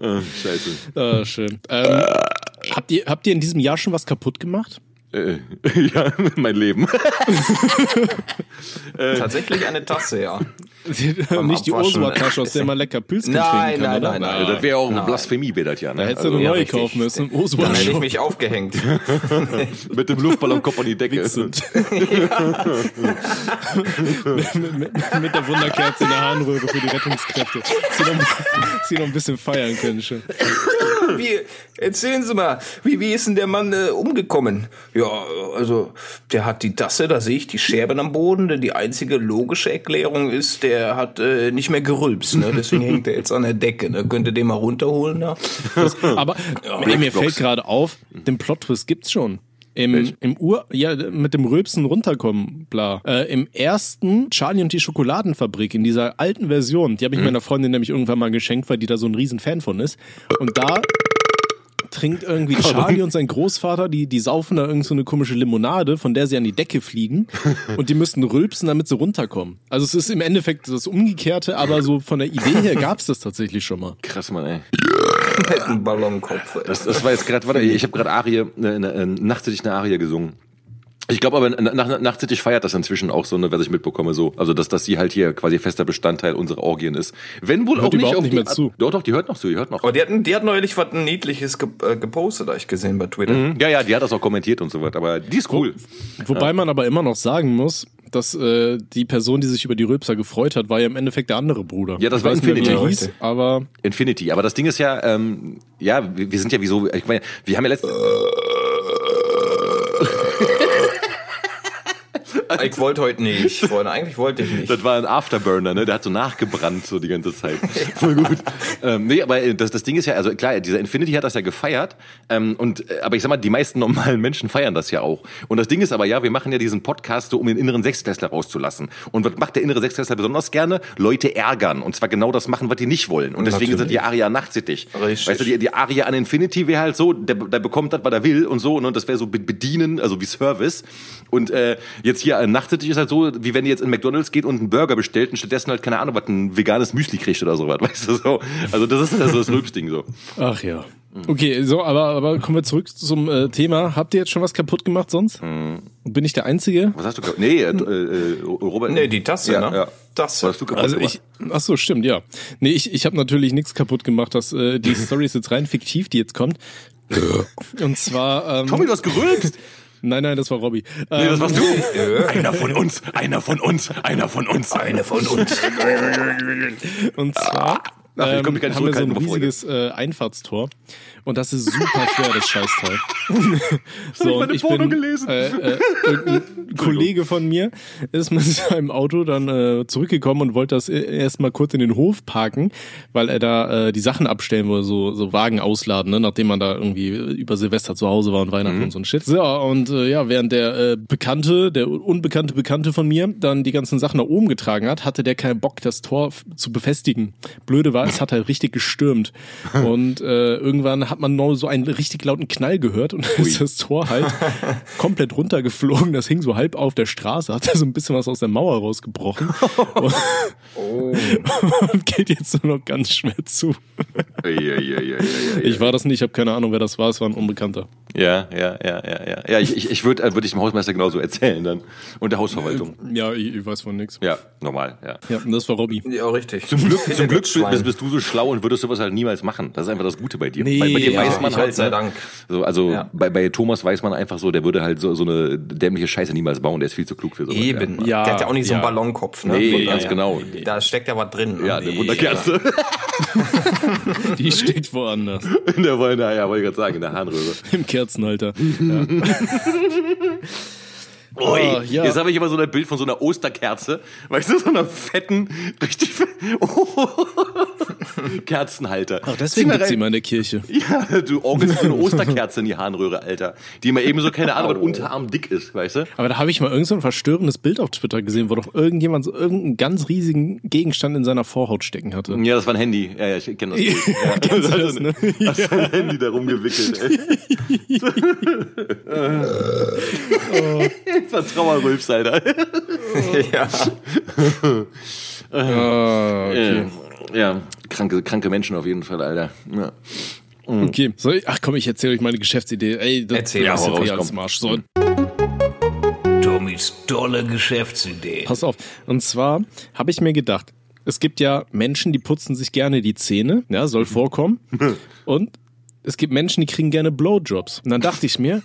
Ah, Scheiße. Ah, schön. Ähm, habt, ihr, habt ihr in diesem Jahr schon was kaputt gemacht? Äh, ja, mein Leben. Tatsächlich eine Tasse, ja. Nicht die. Ursula-Tasche, aus der man lecker Pilzchen Nein, trinken kann, nein, oder? nein, nein. Das wäre auch eine Nein. Blasphemie, wäre das ja, ne? Da hättest du Also, eine neue richtig. kaufen müssen. Dann hätte ich mich aufgehängt. mit dem Luftballonkopf an die Decke. Mit, mit, mit der Wunderkerze in der Harnröhre für die Rettungskräfte. Sie noch, sie noch ein bisschen feiern können schon. Wie, erzählen Sie mal, wie, wie ist denn der Mann äh, umgekommen? Ja, also, der hat die Tasse, da sehe ich die Scherben am Boden, denn die einzige logische Erklärung ist, der hat äh, nicht mehr gerülpst, ne? deswegen hängt er jetzt an der Decke. Ne? Könnt ihr den mal runterholen da? Aber ey, mir fällt gerade auf, den Plot-Twist gibt's schon. Im, im Ur, ja, mit dem Rülpsen runterkommen, bla. Äh, Im ersten Charlie und die Schokoladenfabrik, in dieser alten Version, die habe ich meiner Freundin nämlich irgendwann mal geschenkt, weil die da so ein riesen Fan von ist. Und da trinkt irgendwie Charlie und sein Großvater, die, die saufen da irgend so eine komische Limonade, von der sie an die Decke fliegen und die müssten rülpsen, damit sie runterkommen. Also es ist im Endeffekt das Umgekehrte, aber so von der Idee her gab's das tatsächlich schon mal. Krass, Mann, ey. Einem Ballonkopf. ey. Das, das war jetzt gerade, warte, ich habe gerade Arie, äh, nachts hätte ich eine Arie gesungen. Ich glaube aber, nach, nach, Nachtsittich feiert das inzwischen auch so, ne, was ich mitbekomme, so. Also, dass, dass sie halt hier quasi fester Bestandteil unserer Orgien ist. Wenn wohl Hört auch nicht überhaupt auf nicht die mehr zu. Doch, doch, die hört noch zu, die hört noch. Oh, die hatten, die hat neulich was Niedliches ge äh, gepostet, habe ich gesehen bei Twitter. Mhm. Ja, ja, die hat das auch kommentiert und so weiter, aber die ist cool. Wobei man aber immer noch sagen muss, dass äh, die Person, die sich über die Rülpser gefreut hat, war ja im Endeffekt der andere Bruder. Ja, das ich war nicht mehr, Infinity. hieß, aber Infinity. Aber das Ding ist ja, ähm, ja, wir, wir sind ja wie so, ich meine, wir haben ja letzte, Ich wollte heute nicht, Freunde. Eigentlich wollte ich nicht. Das war ein Afterburner, ne? Der hat so nachgebrannt so die ganze Zeit. Voll gut. ähm, nee, aber äh, das, das Ding ist ja, also klar, dieser Infinity hat das ja gefeiert. Ähm, und äh, aber ich sag mal, die meisten normalen Menschen feiern das ja auch. Und das Ding ist aber ja, wir machen ja diesen Podcast so, um den inneren Sechsklässler rauszulassen. Und was macht der innere Sechsklässler besonders gerne? Leute ärgern. Und zwar genau das machen, was die nicht wollen. Und deswegen sind die Aria nachtsittig. Richtig. Weißt du, die, die Aria an Infinity wäre halt so, der, der bekommt das, was er will und so. Und das wäre so be- bedienen, also wie Service. Und äh, jetzt hier äh, nachtsittig ist halt so, wie wenn ihr jetzt in McDonalds geht und einen Burger bestellt und stattdessen halt, keine Ahnung, was ein veganes Müsli kriegt oder sowas, weißt du so. Also das ist halt so das Rülpsding so. ach ja. Okay, so, aber, aber kommen wir zurück zum äh, Thema. Habt ihr jetzt schon was kaputt gemacht sonst? Bin ich der Einzige? Was hast du ge- Nee, äh, äh, Robert. Nee, die Tasse, ja, ne? Ja. Tasse. Was hast du kaputt Also gemacht? ich, ach so, stimmt, ja. Nee, ich, ich habe natürlich nichts kaputt gemacht. Das, äh, die Story ist jetzt rein fiktiv, die jetzt kommt. Und zwar, ähm, Tommy, du hast gerülpst. Nein, nein, das war Robby. Nee, Ähm, das warst du. Einer von uns, einer von uns, einer von uns. Eine von uns. Und zwar Ach, ähm, haben wir so ein riesiges äh, Einfahrtstor. Und das ist super schwer, das Scheißteil. so, ich und meine ich bin, gelesen. Äh, äh, irgendein Kollege von mir ist mit seinem Auto dann äh, zurückgekommen und wollte das erstmal kurz in den Hof parken, weil er da äh, die Sachen abstellen wollte, so, so Wagen ausladen, ne, nachdem man da irgendwie über Silvester zu Hause war und Weihnachten und so ein Shit. So, und äh, ja, während der äh, Bekannte, der unbekannte Bekannte von mir, dann die ganzen Sachen nach oben getragen hat, hatte der keinen Bock, das Tor zu befestigen. Blöde war, es hat halt richtig gestürmt. Und äh, irgendwann hat man noch so einen richtig lauten Knall gehört und dann ist das Tor halt komplett runtergeflogen. Das hing so halb auf der Straße, hat da so ein bisschen was aus der Mauer rausgebrochen. und, und geht jetzt nur noch ganz schwer zu. Ich war das nicht, ich habe keine Ahnung, wer das war, es war ein Unbekannter. ja, ja, ja, ja, ja. Ja, ich, ich, ich würde äh, würd ich dem Hausmeister genauso erzählen dann. Und der Hausverwaltung. Ja, ich, ich weiß von nichts. Ja, normal, ja. Ja, und das war Robby. Ja, richtig. Zum Glück, zum Glück Schwein. bist, bist du so schlau und würdest sowas halt niemals machen. Das ist einfach das Gute bei dir. Nee, bei, bei dir ja, weiß man halt. Gott sei ne? Dank. So, also Ja. bei, bei Thomas weiß man einfach so, der würde halt so, so eine dämliche Scheiße niemals bauen. Der ist viel zu klug für sowas. Eben. Ja. Der hat ja auch nicht so einen Ja. Ballonkopf. Ne? Nee, Von ganz genau. Da steckt ja was drin. Ja, ja Nee, eine Wunderkerze. Die steht woanders. In der Wolle, ja, wollte ich gerade sagen, in der Harnröhre. Im Kerzenhalter. Ui, Ah, ja. Jetzt habe ich immer so ein Bild von so einer Osterkerze, weißt du, so einer fetten, richtig fe- oh, Kerzenhalter. Ach, deswegen gibt's immer in der Kirche. Ja, du orgelst so eine Osterkerze in die Harnröhre, Alter. Die mal eben so, keine Ahnung, was Unterarm dick ist, weißt du? Aber da habe ich mal irgend so ein verstörendes Bild auf Twitter gesehen, wo doch irgendjemand so irgendeinen ganz riesigen Gegenstand in seiner Vorhaut stecken hatte. Ja, das war ein Handy. Ja, ja, ich kenne das. Bild. Ja. Kennst du das, ne? Hast du ein Handy da rumgewickelt, ey. Das war Trauerrülps, Alter. ja. Ah, okay. Ja, ja, kranke, kranke Menschen auf jeden Fall, Alter. Ja. okay. Soll ich, ach komm, ich erzähle euch meine Geschäftsidee. Ey, das Erzähl, das ist jetzt raus, eh alles im Arsch. So, Tommys tolle Geschäftsidee. pass auf. Und zwar habe ich mir gedacht, es gibt ja Menschen, die putzen sich gerne die Zähne, ja, soll vorkommen. Und es gibt Menschen, die kriegen gerne Blowjobs. Und dann dachte ich mir,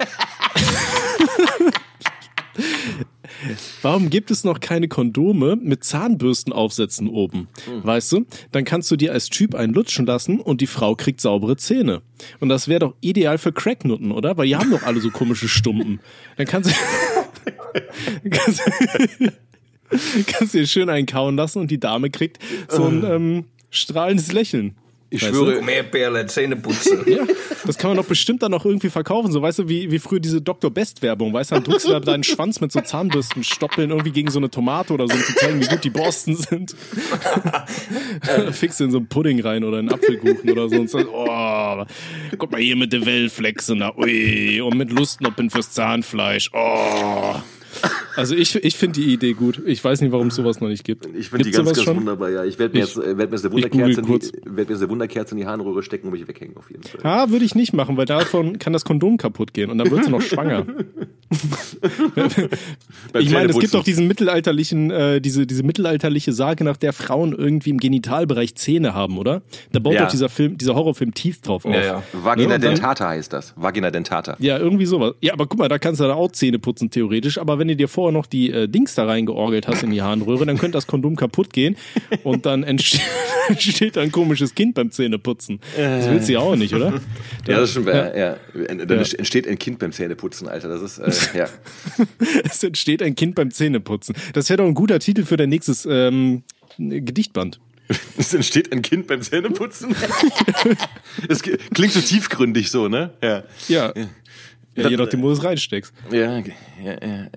Warum gibt es noch keine Kondome mit Zahnbürstenaufsätzen oben? Weißt du? Dann kannst du dir als Typ einen lutschen lassen und die Frau kriegt saubere Zähne. Und das wäre doch ideal für Cracknutten, oder? Weil die haben doch alle so komische Stumpen. Dann kannst du, kannst, kannst du dir schön einkauen lassen und die Dame kriegt so ein ähm, strahlendes Lächeln. Ich Weißt schwöre, Mehr Perle, Zähne putzen. Ja, das kann man doch bestimmt dann noch irgendwie verkaufen. So, weißt du, wie, wie früher diese Dr. Best-Werbung, weißt du, dann drückst du da deinen Schwanz mit so Zahnbürstenstoppeln irgendwie gegen so eine Tomate oder so, um zu zeigen, wie gut die Borsten sind. Fix in so einen Pudding rein oder einen Apfelkuchen oder so und so, oh, guck mal hier mit der Wellflexe, na, ui, und mit Lustnoppen fürs Zahnfleisch, oh. Also ich, ich finde die Idee gut. Ich weiß nicht, warum es sowas noch nicht gibt. ich finde die ganz, sowas ganz schon? wunderbar, ja. Ich werde mir Ich- jetzt, äh, werd mir jetzt eine Wunderkerze, in die, werd mir eine Wunderkerze in die Harnröhre stecken und mich weghängen, auf jeden Fall. Ah, würde ich nicht machen, weil davon kann das Kondom kaputt gehen und dann wird sie noch schwanger. Ich meine, es gibt doch diesen mittelalterlichen, äh, diese, diese mittelalterliche Sage, nach der Frauen irgendwie im Genitalbereich Zähne haben, oder? Da baut Ja. doch dieser Film, dieser Horrorfilm Teeth drauf auf. Ja, ja. Vagina Ja, und dann- dentata heißt das. Vagina dentata. Ja, irgendwie sowas. Ja, aber guck mal, da kannst du dann auch Zähne putzen, theoretisch. Aber wenn du dir vorher noch die äh, Dings da reingeorgelt hast in die Harnröhre, dann könnte das Kondom kaputt gehen und dann entsteht, entsteht ein komisches Kind beim Zähneputzen. Das willst du ja auch nicht, oder? Ja, das stimmt. Ja. Ja. Dann entsteht ein Kind beim Zähneputzen, Alter. Das ist, äh, ja. Es entsteht ein Kind beim Zähneputzen. Das wäre doch ein guter Titel für dein nächstes ähm, Gedichtband. Es entsteht ein Kind beim Zähneputzen. Es klingt so tiefgründig so, ne? Ja. Ja. Ja je nachdem, wo du es reinsteckst. Ja, okay. ja, ja,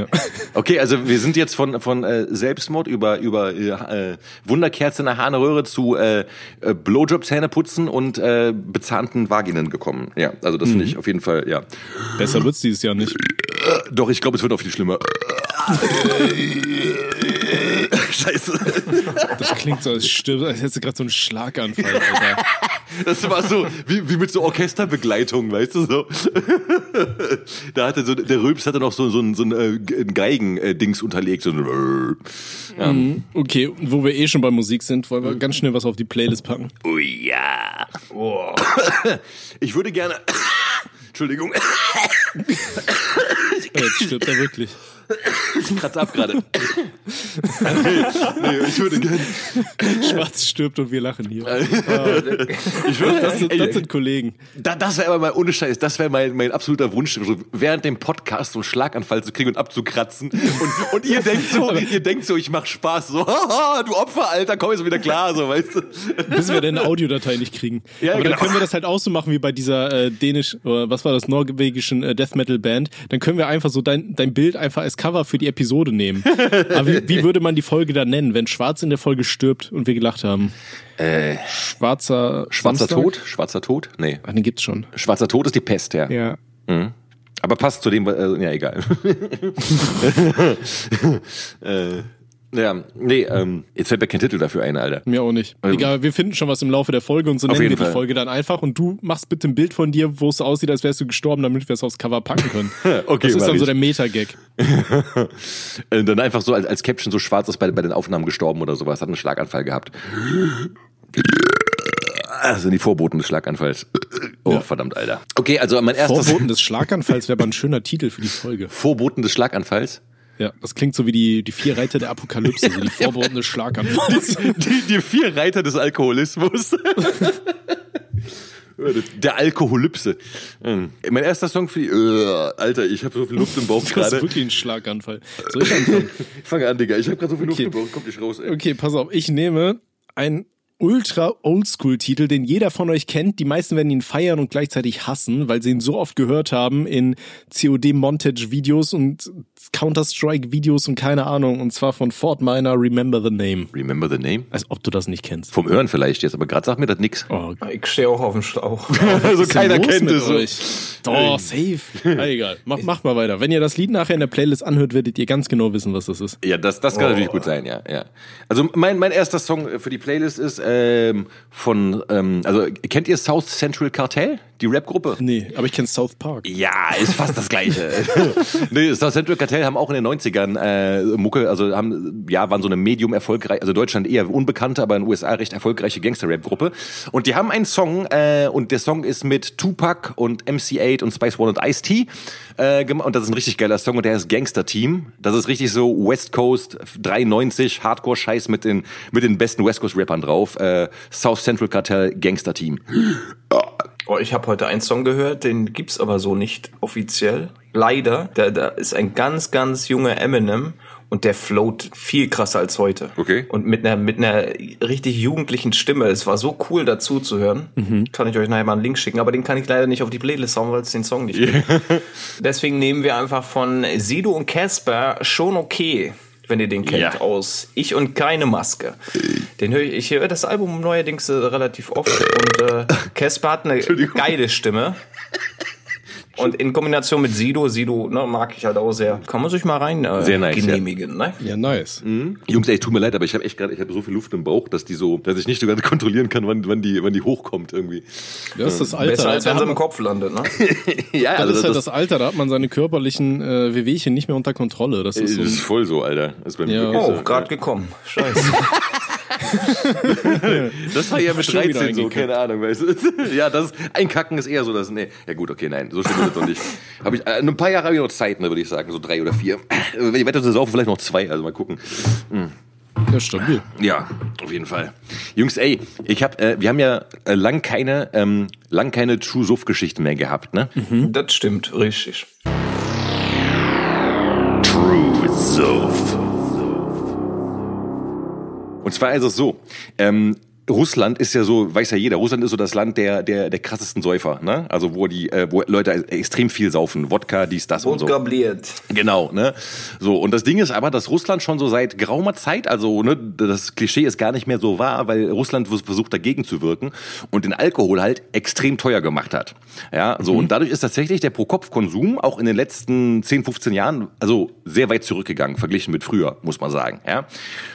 ja. Okay, also wir sind jetzt von von äh, Selbstmord über über äh, Wunderkerze in der Harnröhre zu äh, äh, Blowjob Zähneputzen und äh, bezahnten Vaginen gekommen. Ja, also das finde ich auf jeden Fall, ja. Besser wird's dieses Jahr nicht. Doch, ich glaube, es wird auch viel schlimmer. Scheiße. Das klingt so, als stirbt, als hättest du gerade so einen Schlaganfall, Alter. Das war so wie, wie mit so Orchesterbegleitung, weißt du so. Da hatte so der Rülps hatte noch so so ein, so ein äh, Geigen-Dings unterlegt. So ein, ja. Okay, und wo wir eh schon bei Musik sind, wollen wir ganz schnell was auf die Playlist packen. Oh ja. Ich würde gerne. Entschuldigung. Oh, jetzt stirbt er wirklich. Ich kratze ab gerade. nee, nee, ich würde gerne. Schwarz stirbt und wir lachen hier. Ich würde, Das sind, das sind Kollegen. Da, das wäre aber mal ohne Scheiß, das wäre mein, mein absoluter Wunsch, so während dem Podcast so einen Schlaganfall zu kriegen und abzukratzen. Und, und ihr denkt so, ihr denkt so, ich mach Spaß, so, haha, du Opfer, Alter, komm jetzt wieder klar, so, weißt du. Bis wir denn eine Audiodatei nicht kriegen. Ja, Aber dann genau. können wir das halt auch so machen wie bei dieser äh, dänisch, oder was war das, norwegischen äh, Death Metal Band. Dann können wir einfach so dein, dein Bild einfach als Cover für die Episode nehmen. Aber wie, wie würde man die Folge dann nennen, wenn Schwarz in der Folge stirbt und wir gelacht haben? Äh, Schwarzer Schwarzer Samstag? Tod? Schwarzer Tod? Nee. Ach, den gibt's schon. Schwarzer Tod ist die Pest, ja. Ja. Aber passt zu dem, äh, ja, egal. äh, ja, nee, ähm, jetzt fällt mir kein Titel dafür ein, Alter. Mir auch nicht. Egal, wir finden schon was im Laufe der Folge und so nennen wir die Fall. Folge dann einfach und du machst bitte ein Bild von dir, wo es so aussieht, als wärst du gestorben, damit wir es aufs Cover packen können. Okay, das ist dann so ich. der Meta-Gag. Dann einfach so als, als Caption so schwarz ist bei, bei den Aufnahmen gestorben oder sowas, hat einen Schlaganfall gehabt. Also die Vorboten des Schlaganfalls. Oh, verdammt, Alter. Okay, also mein erstes Vorboten des Schlaganfalls wäre aber ein schöner Titel für die Folge. Vorboten des Schlaganfalls. Ja, das klingt so wie die, die vier Reiter der Apokalypse, so die Vorboten des Schlaganfalls. Die, die vier Reiter des Alkoholismus. Der Alkoholypse. Ähm, Mein erster Song für die. Äh, Alter, ich habe so viel Luft im Bauch Das ist gerade. wirklich ein Schlaganfall. Soll ich anfangen? Ich fange an, Digga. Ich habe gerade so viel Luft Okay. im Bauch. Kommt nicht raus, ey. Okay, pass auf. Ich nehme ein ultra Oldschool-Titel, den jeder von euch kennt. Die meisten werden ihn feiern und gleichzeitig hassen, weil sie ihn so oft gehört haben in COD-Montage-Videos und Counter-Strike-Videos und keine Ahnung. Und zwar von Fort Minor, Remember the Name. Remember the name? Als ob du das nicht kennst. Vom Hören vielleicht jetzt, aber gerade sagt mir das nix. Oh, Ich stehe auch auf dem Schlauch. Also denn los mit euch? Doch, safe. Ah, egal. Mach, mach mal weiter. Wenn ihr das Lied nachher in der Playlist anhört, werdet ihr ganz genau wissen, was das ist. Ja, das, das kann natürlich gut sein, ja, ja. Also mein, mein erster Song für die Playlist ist ähm, von, ähm, also kennt ihr South Central Cartel, die Rap-Gruppe? Nee, aber ich kenn South Park. Ja, ist fast das Gleiche. nee, South Central Cartel haben auch in den 90ern äh, Mucke, also haben, ja, waren so eine medium erfolgreich, also Deutschland eher unbekannte, aber in den USA recht erfolgreiche Gangster-Rap-Gruppe. Und die haben einen Song, äh, und der Song ist mit Tupac und MC8 und Spice One und Ice-T. Äh, gema- und das ist ein richtig geiler Song und der heißt Gangster Team. Das ist richtig so West Coast 93 Hardcore-Scheiß mit den, mit den besten West Coast-Rappern drauf. Äh, South Central Cartel Gangster Team. Oh, ich habe heute einen Song gehört, den gibt's aber so nicht offiziell. Leider. Da, da ist ein ganz, ganz junger Eminem und der float viel krasser als heute. Okay. Und mit einer mit einer richtig jugendlichen Stimme. Es war so cool dazu zu hören. Kann ich euch nachher mal einen Link schicken, aber den kann ich leider nicht auf die Playlist hauen, weil es den Song nicht gibt. Deswegen nehmen wir einfach von Sido und Casper schon okay. Wenn ihr den kennt, Ja. aus Ich und keine Maske. Den höre ich, ich höre das Album neuerdings äh, relativ oft und äh, Casper hat eine geile Stimme. Und in Kombination mit Sido, Sido ne, mag ich halt auch sehr. Kann man sich mal rein äh, Sehr nice, genehmigen, ne? Ja, nice. Jungs, ey, tut mir leid, aber ich habe echt gerade, ich habe so viel Luft im Bauch, dass die so, dass ich nicht so ganz kontrollieren kann, wann, wann die, wann die hochkommt irgendwie. Das ist das Alter. Besser als wenn sie im Kopf landet, ne? ja, das ist halt das Alter, da hat man seine körperlichen äh, Wehwehchen nicht mehr unter Kontrolle. Das ist das ist so. voll so, Alter. Das ist bei mir Ja. Oh, so. gerade gekommen. Scheiße. Das war ja mit Schon wieder 13 so, keine Ahnung, weißt du. Ja, das Einkacken ist eher so, dass, nee, ja gut, okay, nein, so schlimm ist das doch nicht. Hab ich, äh, ein paar Jahre habe ich noch Zeit, ne, würde ich sagen, so drei oder vier. Äh, Wenn ich weiter zu saufen, vielleicht noch zwei, also mal gucken. Ja, stabil. Ja, auf jeden Fall. Jungs, ey, ich hab, äh, wir haben ja äh, lang keine, ähm, lang keine True Suff Geschichten mehr gehabt, ne? Das stimmt, richtig. True Suff. Und zwar also so, ähm, Russland ist ja so, weiß ja jeder, Russland ist so das Land der, der, der krassesten Säufer, ne? Also wo die, äh, wo Leute extrem viel saufen, Wodka, dies, das und Und so. gabliert. Genau, ne? So, und das Ding ist aber, dass Russland schon so seit geraumer Zeit, also ne, das Klischee ist gar nicht mehr so wahr, weil Russland vers- versucht dagegen zu wirken und den Alkohol halt extrem teuer gemacht hat. Ja, so, und dadurch ist tatsächlich der Pro-Kopf-Konsum auch in den letzten 10, 15 Jahren, also sehr weit zurückgegangen, verglichen mit früher, muss man sagen. Ja.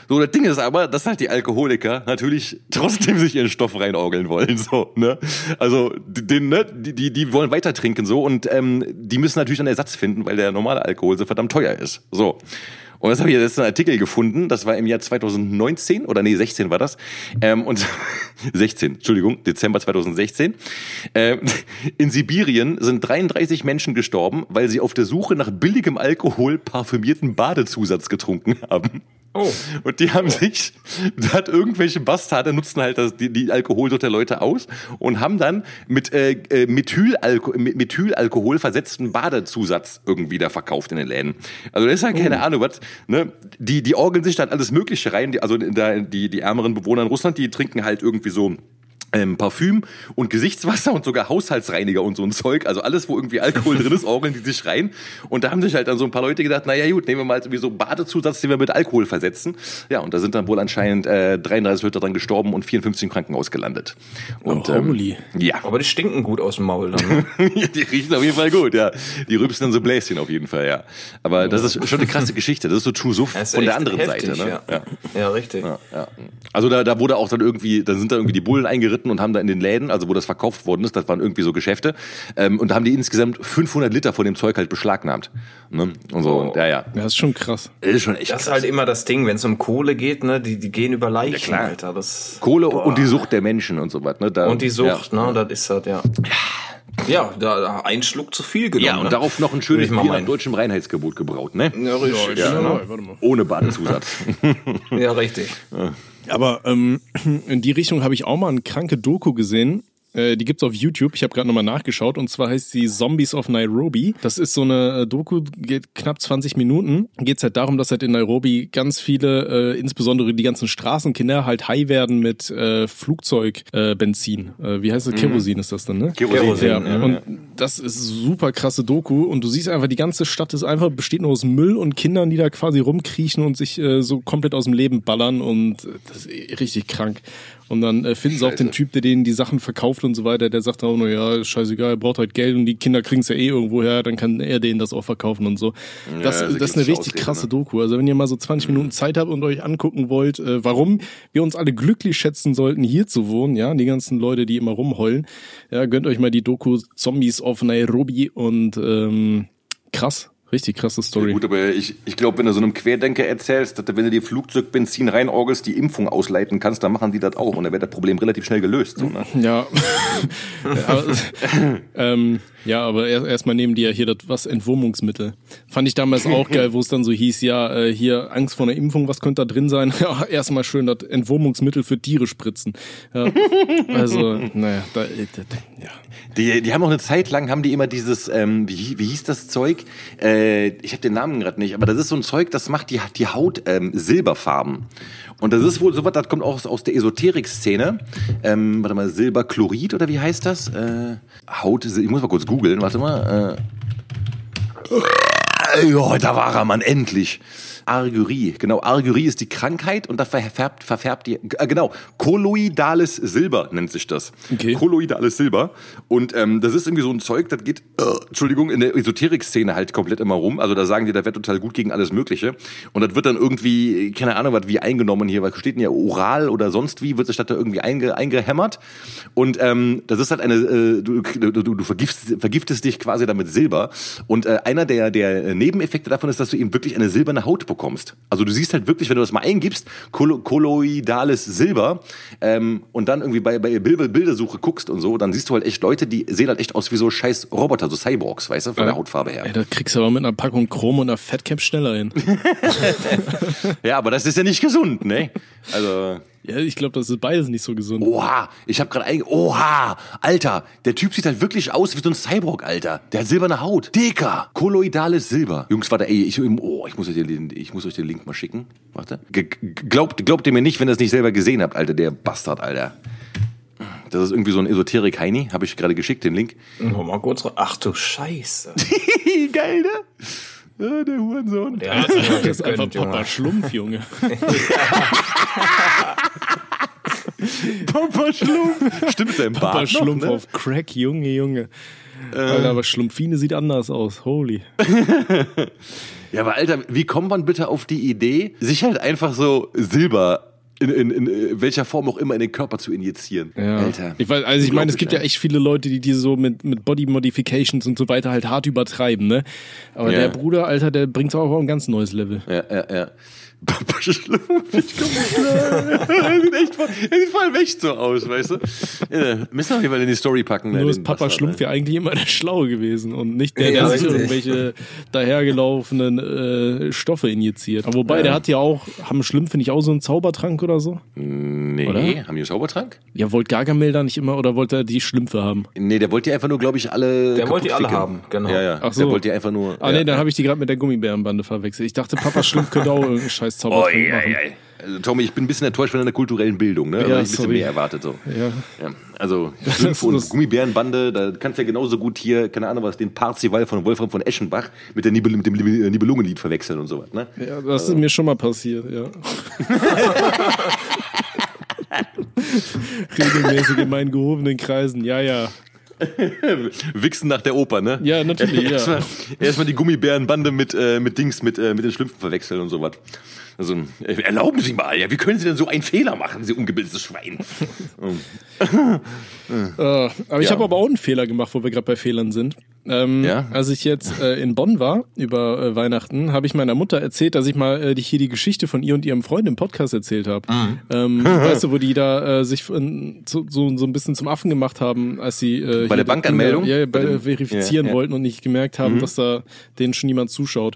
So, das Ding ist aber, dass halt die Alkoholiker natürlich trotzdem sich ihren Stoff reinorgeln wollen, so, ne? Also, die- den, ne, die, die, die wollen weiter trinken, so, und ähm, die müssen natürlich einen Ersatz finden, weil der normale Alkohol so verdammt teuer ist. So. Und das habe ich jetzt einen Artikel gefunden, das war im Jahr 2019, oder nee, 16 war das. Ähm, und 16, Entschuldigung, Dezember 2016. Ähm, in Sibirien sind 33 Menschen gestorben, weil sie auf der Suche nach billigem Alkohol parfümierten Badezusatz getrunken haben. Oh. Und die haben sich, da hat irgendwelche Bastarde nutzen halt das, die, die Alkoholsucht der Leute aus und haben dann mit äh, äh, Methylalko mit Methylalkohol versetzten Badezusatz irgendwie da verkauft in den Läden. Also das ist ja keine Ahnung was. Ne? Die die orgeln sich dann alles Mögliche rein. Die, also da, die die ärmeren Bewohner in Russland, die trinken halt irgendwie so ähm, Parfüm und Gesichtswasser und sogar Haushaltsreiniger und so ein Zeug, also alles, wo irgendwie Alkohol drin ist, orgeln die sich rein. Und da haben sich halt dann so ein paar Leute gedacht, naja gut, nehmen wir mal irgendwie so Badezusatz, den wir mit Alkohol versetzen. Ja, und da sind dann wohl anscheinend äh, 33 Leute dran gestorben und 54 im Krankenhaus gelandet. Und, Oh, holy. ja. Aber die stinken gut aus dem Maul dann. Ne? Ja, die riechen auf jeden Fall gut, ja. Die rübsen dann so Bläschen auf jeden Fall, ja. Aber das ist schon eine krasse Geschichte. Das ist so True Suff von der anderen heftig, Seite. Ne? Ja. ja, richtig. Ja, ja. Also da, da wurde auch dann irgendwie, dann sind da irgendwie die Bullen eingeritten und haben da in den Läden, also wo das verkauft worden ist, das waren irgendwie so Geschäfte, ähm, und da haben die insgesamt 500 Liter von dem Zeug halt beschlagnahmt. Ne? Und so, und, ja, ja. Ja, ist schon krass. Das ist schon echt Das ist krass. halt immer das Ding, wenn es um Kohle geht, ne, die, die gehen über Leichen, klar. Alter. Das, Kohle und die Sucht der Menschen und so was. Ne? Da, und die Sucht, ja. ne, das ist halt, ja. Ja, da, da ein Schluck zu viel genommen. Ja, und ne? darauf noch ein schönes Bier nach deutschem Reinheitsgebot gebraut, ne? Ja, richtig. Ja, Ja, ne? warte mal. Ohne Badezusatz. ja, richtig. Aber ähm, in die Richtung habe ich auch mal eine kranke Doku gesehen. Äh, die gibt's auf YouTube. Ich habe gerade nochmal nachgeschaut. Und zwar heißt sie Zombies of Nairobi. Das ist so eine äh, Doku, geht knapp 20 Minuten. Geht's halt darum, dass halt in Nairobi ganz viele, äh, insbesondere die ganzen Straßenkinder, halt high werden mit äh, Flugzeugbenzin. Äh, äh, wie heißt das? Kerosin ist das dann, ne? Kerosin, Ja, ja, und das ist super krasse Doku und du siehst einfach, die ganze Stadt ist einfach, besteht nur aus Müll und Kindern, die da quasi rumkriechen und sich äh, so komplett aus dem Leben ballern und äh, das ist richtig krank. Und dann äh, finden sie auch den. Typ, der denen die Sachen verkauft und so weiter, der sagt auch nur, ja, scheißegal, er braucht halt Geld und die Kinder kriegen's ja eh irgendwo her, dann kann er denen das auch verkaufen und so. Das, Ja, also das ist eine richtig Ausreden, krasse ne? Doku. Also wenn ihr mal so 20 Minuten Zeit habt und euch angucken wollt, äh, warum wir uns alle glücklich schätzen sollten, hier zu wohnen, ja, die ganzen Leute, die immer rumheulen, ja, gönnt euch mal die Doku Zombies of Nairobi und ähm, krass, richtig krasse Story. Gut, aber ich, ich glaube, wenn du so einem Querdenker erzählst, dass du, wenn du dir Flugzeugbenzin reinorgelst, die Impfung ausleiten kannst, dann machen die das auch und dann wird das Problem relativ schnell gelöst. So, ne? Ja. aber, ähm, ja, aber erst erstmal nehmen die ja hier das was Entwurmungsmittel. Fand ich damals auch geil, wo es dann so hieß, ja, äh, hier Angst vor einer Impfung, was könnte da drin sein? Ja, erstmal schön das Entwurmungsmittel für Tiere spritzen. Ja, also, naja, da, äh, da, ja. Die, die haben auch eine Zeit lang, haben die immer dieses, ähm, wie, wie hieß das Zeug? Äh, ich habe den Namen gerade nicht, aber das ist so ein Zeug, das macht die, die Haut ähm, silberfarben. Und das ist wohl sowas, das kommt auch aus, aus der Esoterik-Szene. Ähm, warte mal, Silberchlorid oder wie heißt das? Äh, Haut, ich muss mal kurz googeln, warte mal. Äh, ja, da war er, Mann, endlich. Argyrie, genau, Argyrie ist die Krankheit und da verfärbt, verfärbt die, äh, genau, kolloidales Silber nennt sich das. Okay. Kolloidales Silber. Und ähm, das ist irgendwie so ein Zeug, das geht, äh, Entschuldigung, in der Esoterik-Szene halt komplett immer rum. Also da sagen die, das wird total gut gegen alles Mögliche. Und das wird dann irgendwie, keine Ahnung, was wie eingenommen hier, was steht denn ja, oral oder sonst wie, wird sich das da irgendwie einge, eingehämmert. Und ähm, das ist halt eine, äh, du, du, du du vergiftest, vergiftest dich quasi damit Silber. Und äh, einer der, der Nebeneffekte davon ist, dass du eben wirklich eine silberne Haut bekommst. Also du siehst halt wirklich, wenn du das mal eingibst, kollo- kolloidales Silber ähm, und dann irgendwie bei, bei Bild- Bildersuche guckst und so, dann siehst du halt echt Leute, die sehen halt echt aus wie so scheiß Roboter, so Cyborgs, weißt du, von der Hautfarbe her. Ey, da kriegst du aber mit einer Packung Chrom und einer Fettcap schneller hin. Ja, aber das ist ja nicht gesund, ne? Also, Ja, ich glaube, das ist beides nicht so gesund. oha, ich habe gerade ein, oha, Alter, der Typ sieht halt wirklich aus wie so ein Cyborg, Alter. Der hat silberne Haut. Dicker, kolloidales Silber. Jungs, warte, ey, ich, oh, ich muss euch den, ich muss euch den Link mal schicken. Warte. G glaubt, glaubt ihr mir nicht, wenn ihr es nicht selber gesehen habt, Alter, der Bastard, Alter. Das ist irgendwie so ein Esoterik-Heini, habe ich gerade geschickt, den Link. Noch mal kurz. Ach du Scheiße. Geil, ne? Ja, der Hurensohn. Der einfach Das ist einfach. Papa Schlumpf, Junge. Papa Schlumpf. Stimmt, er im Papa Bart noch, Schlumpf ne? auf Crack, Junge, Junge. Alter, aber Schlumpfine sieht anders aus. Holy. Ja, aber Alter, wie kommt man bitte auf die Idee, sich halt einfach so Silber in, in, in welcher Form auch immer in den Körper zu injizieren? Alter. Ich weiß, also ich meine, es gibt ja echt viele Leute, die die so mit, mit Body Modifications und so weiter halt hart übertreiben, ne? Aber Ja. der Bruder, Alter, der bringt's auch auf ein ganz neues Level. Ja, ja, ja. Papa Schlumpf, ich komm nicht klar. er sieht echt voll, er sieht voll echt so aus, weißt du? Ja, müssen wir auf jeden Fall in die Story packen. Nur ist Papa Bastard, Schlumpf ne? ja eigentlich immer der Schlaue gewesen und nicht der, der Ja, sich irgendwelche dahergelaufenen äh, Stoffe injiziert. Aber wobei, der hat ja auch, haben Schlümpfe nicht auch so einen Zaubertrank oder so? Nee, Oder? haben die einen Zaubertrank? Ja, wollte Gargamel da nicht immer oder wollte er die Schlümpfe haben? Nee, der wollte die einfach nur, glaube ich, alle. Der wollte die alle kaputt haben, ficken. genau. Ja, ja. Ach so. Der wollte die einfach nur. Ah ja. nee, dann habe ich die gerade mit der Gummibärenbande verwechselt. Ich dachte, Papa Schlumpf könnte auch irgendeinen scheiß Oh, Zaubertrank machen. ey, ey. Also, Tommy, ich bin ein bisschen enttäuscht von deiner kulturellen Bildung, ne? Also, Ja, ich ein bisschen sorry. mehr erwartet so. Ja. Ja, also Schlümpfe und Gummibärenbande, da kannst du ja genauso gut hier, keine Ahnung was, den Parzival von Wolfram von Eschenbach mit, der Nibel, mit dem Nibel- Nibelungenlied verwechseln und sowas, ne? Ja, das ist mir schon mal passiert, ja. Regelmäßig in meinen gehobenen Kreisen, ja, ja. Wichsen nach der Oper, ne? Ja, natürlich, ja. Erstmal, erstmal die Gummibärenbande mit, äh, mit Dings, mit, äh, mit den Schlümpfen verwechseln und sowas. Also, äh, erlauben Sie mal, ja, wie können Sie denn so einen Fehler machen, Sie ungebildetes Schwein? Äh, aber ich Ja. habe aber auch einen Fehler gemacht, wo wir gerade bei Fehlern sind. Ähm, Ja? Als ich jetzt äh, in Bonn war über äh, Weihnachten, habe ich meiner Mutter erzählt, dass ich mal äh, die, hier die Geschichte von ihr und ihrem Freund im Podcast erzählt habe. Ähm, weißt du, wo die da äh, sich äh, so, so, so ein bisschen zum Affen gemacht haben, als sie äh, hier der Bankanmeldung? Ja, bei, Bei dem- verifizieren ja, ja. wollten und nicht gemerkt haben, dass da denen schon jemand zuschaut.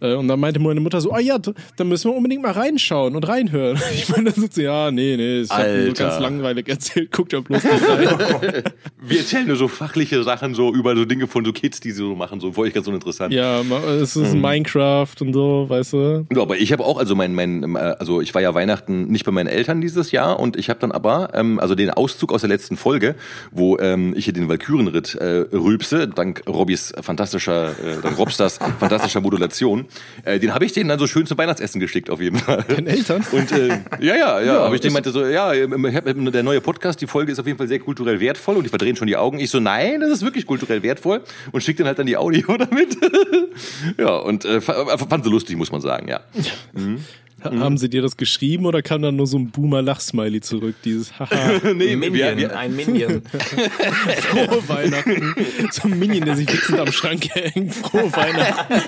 Äh, und dann meinte meine Mutter so, ah ja, da müssen wir unbedingt mal reinschauen und reinhören. Ich meine, dann sitzt sie, ja, nee, nee, ich habe nur ganz langweilig erzählt, guckt ja bloß nicht rein. Wir erzählen nur so fachliche Sachen so über so Dinge von so Kids, die sie so machen, so voll ich ganz uninteressant. ja, es ist Minecraft und so, weißt du. Ja, aber ich habe auch, also mein, mein, äh, also ich war ja Weihnachten nicht bei meinen Eltern dieses Jahr und ich habe dann aber, ähm, also den Auszug aus der letzten Folge, wo ähm, ich hier den Valkyrenritt äh, rülpse, dank Robbys fantastischer, äh, dank Robsters fantastischer Modulation, äh, den habe ich denen dann so schön zum Weihnachtsessen geschickt auf jeden Fall. Deinen Eltern? Und äh, ja, ja, ja, Ja, aber ich ist- den meinte so, ja, ähm, ähm, der neue Podcast, die Folge ist auf jeden Fall sehr kulturell wertvoll und die verdrehen schon die Augen. Ich so, nein, das ist wirklich kulturell wertvoll und schick dann halt dann die Audio damit. ja, und äh, fa- fand sie lustig, muss man sagen, ja. Ha- Haben sie dir das geschrieben oder kam dann nur so ein Boomer-Lach-Smiley zurück? Dieses Haha, nee, Minion, wir, wir, ein Minion. frohe Weihnachten. So ein Minion, der sich wichsend am Schrank hängt. Frohe Weihnachten.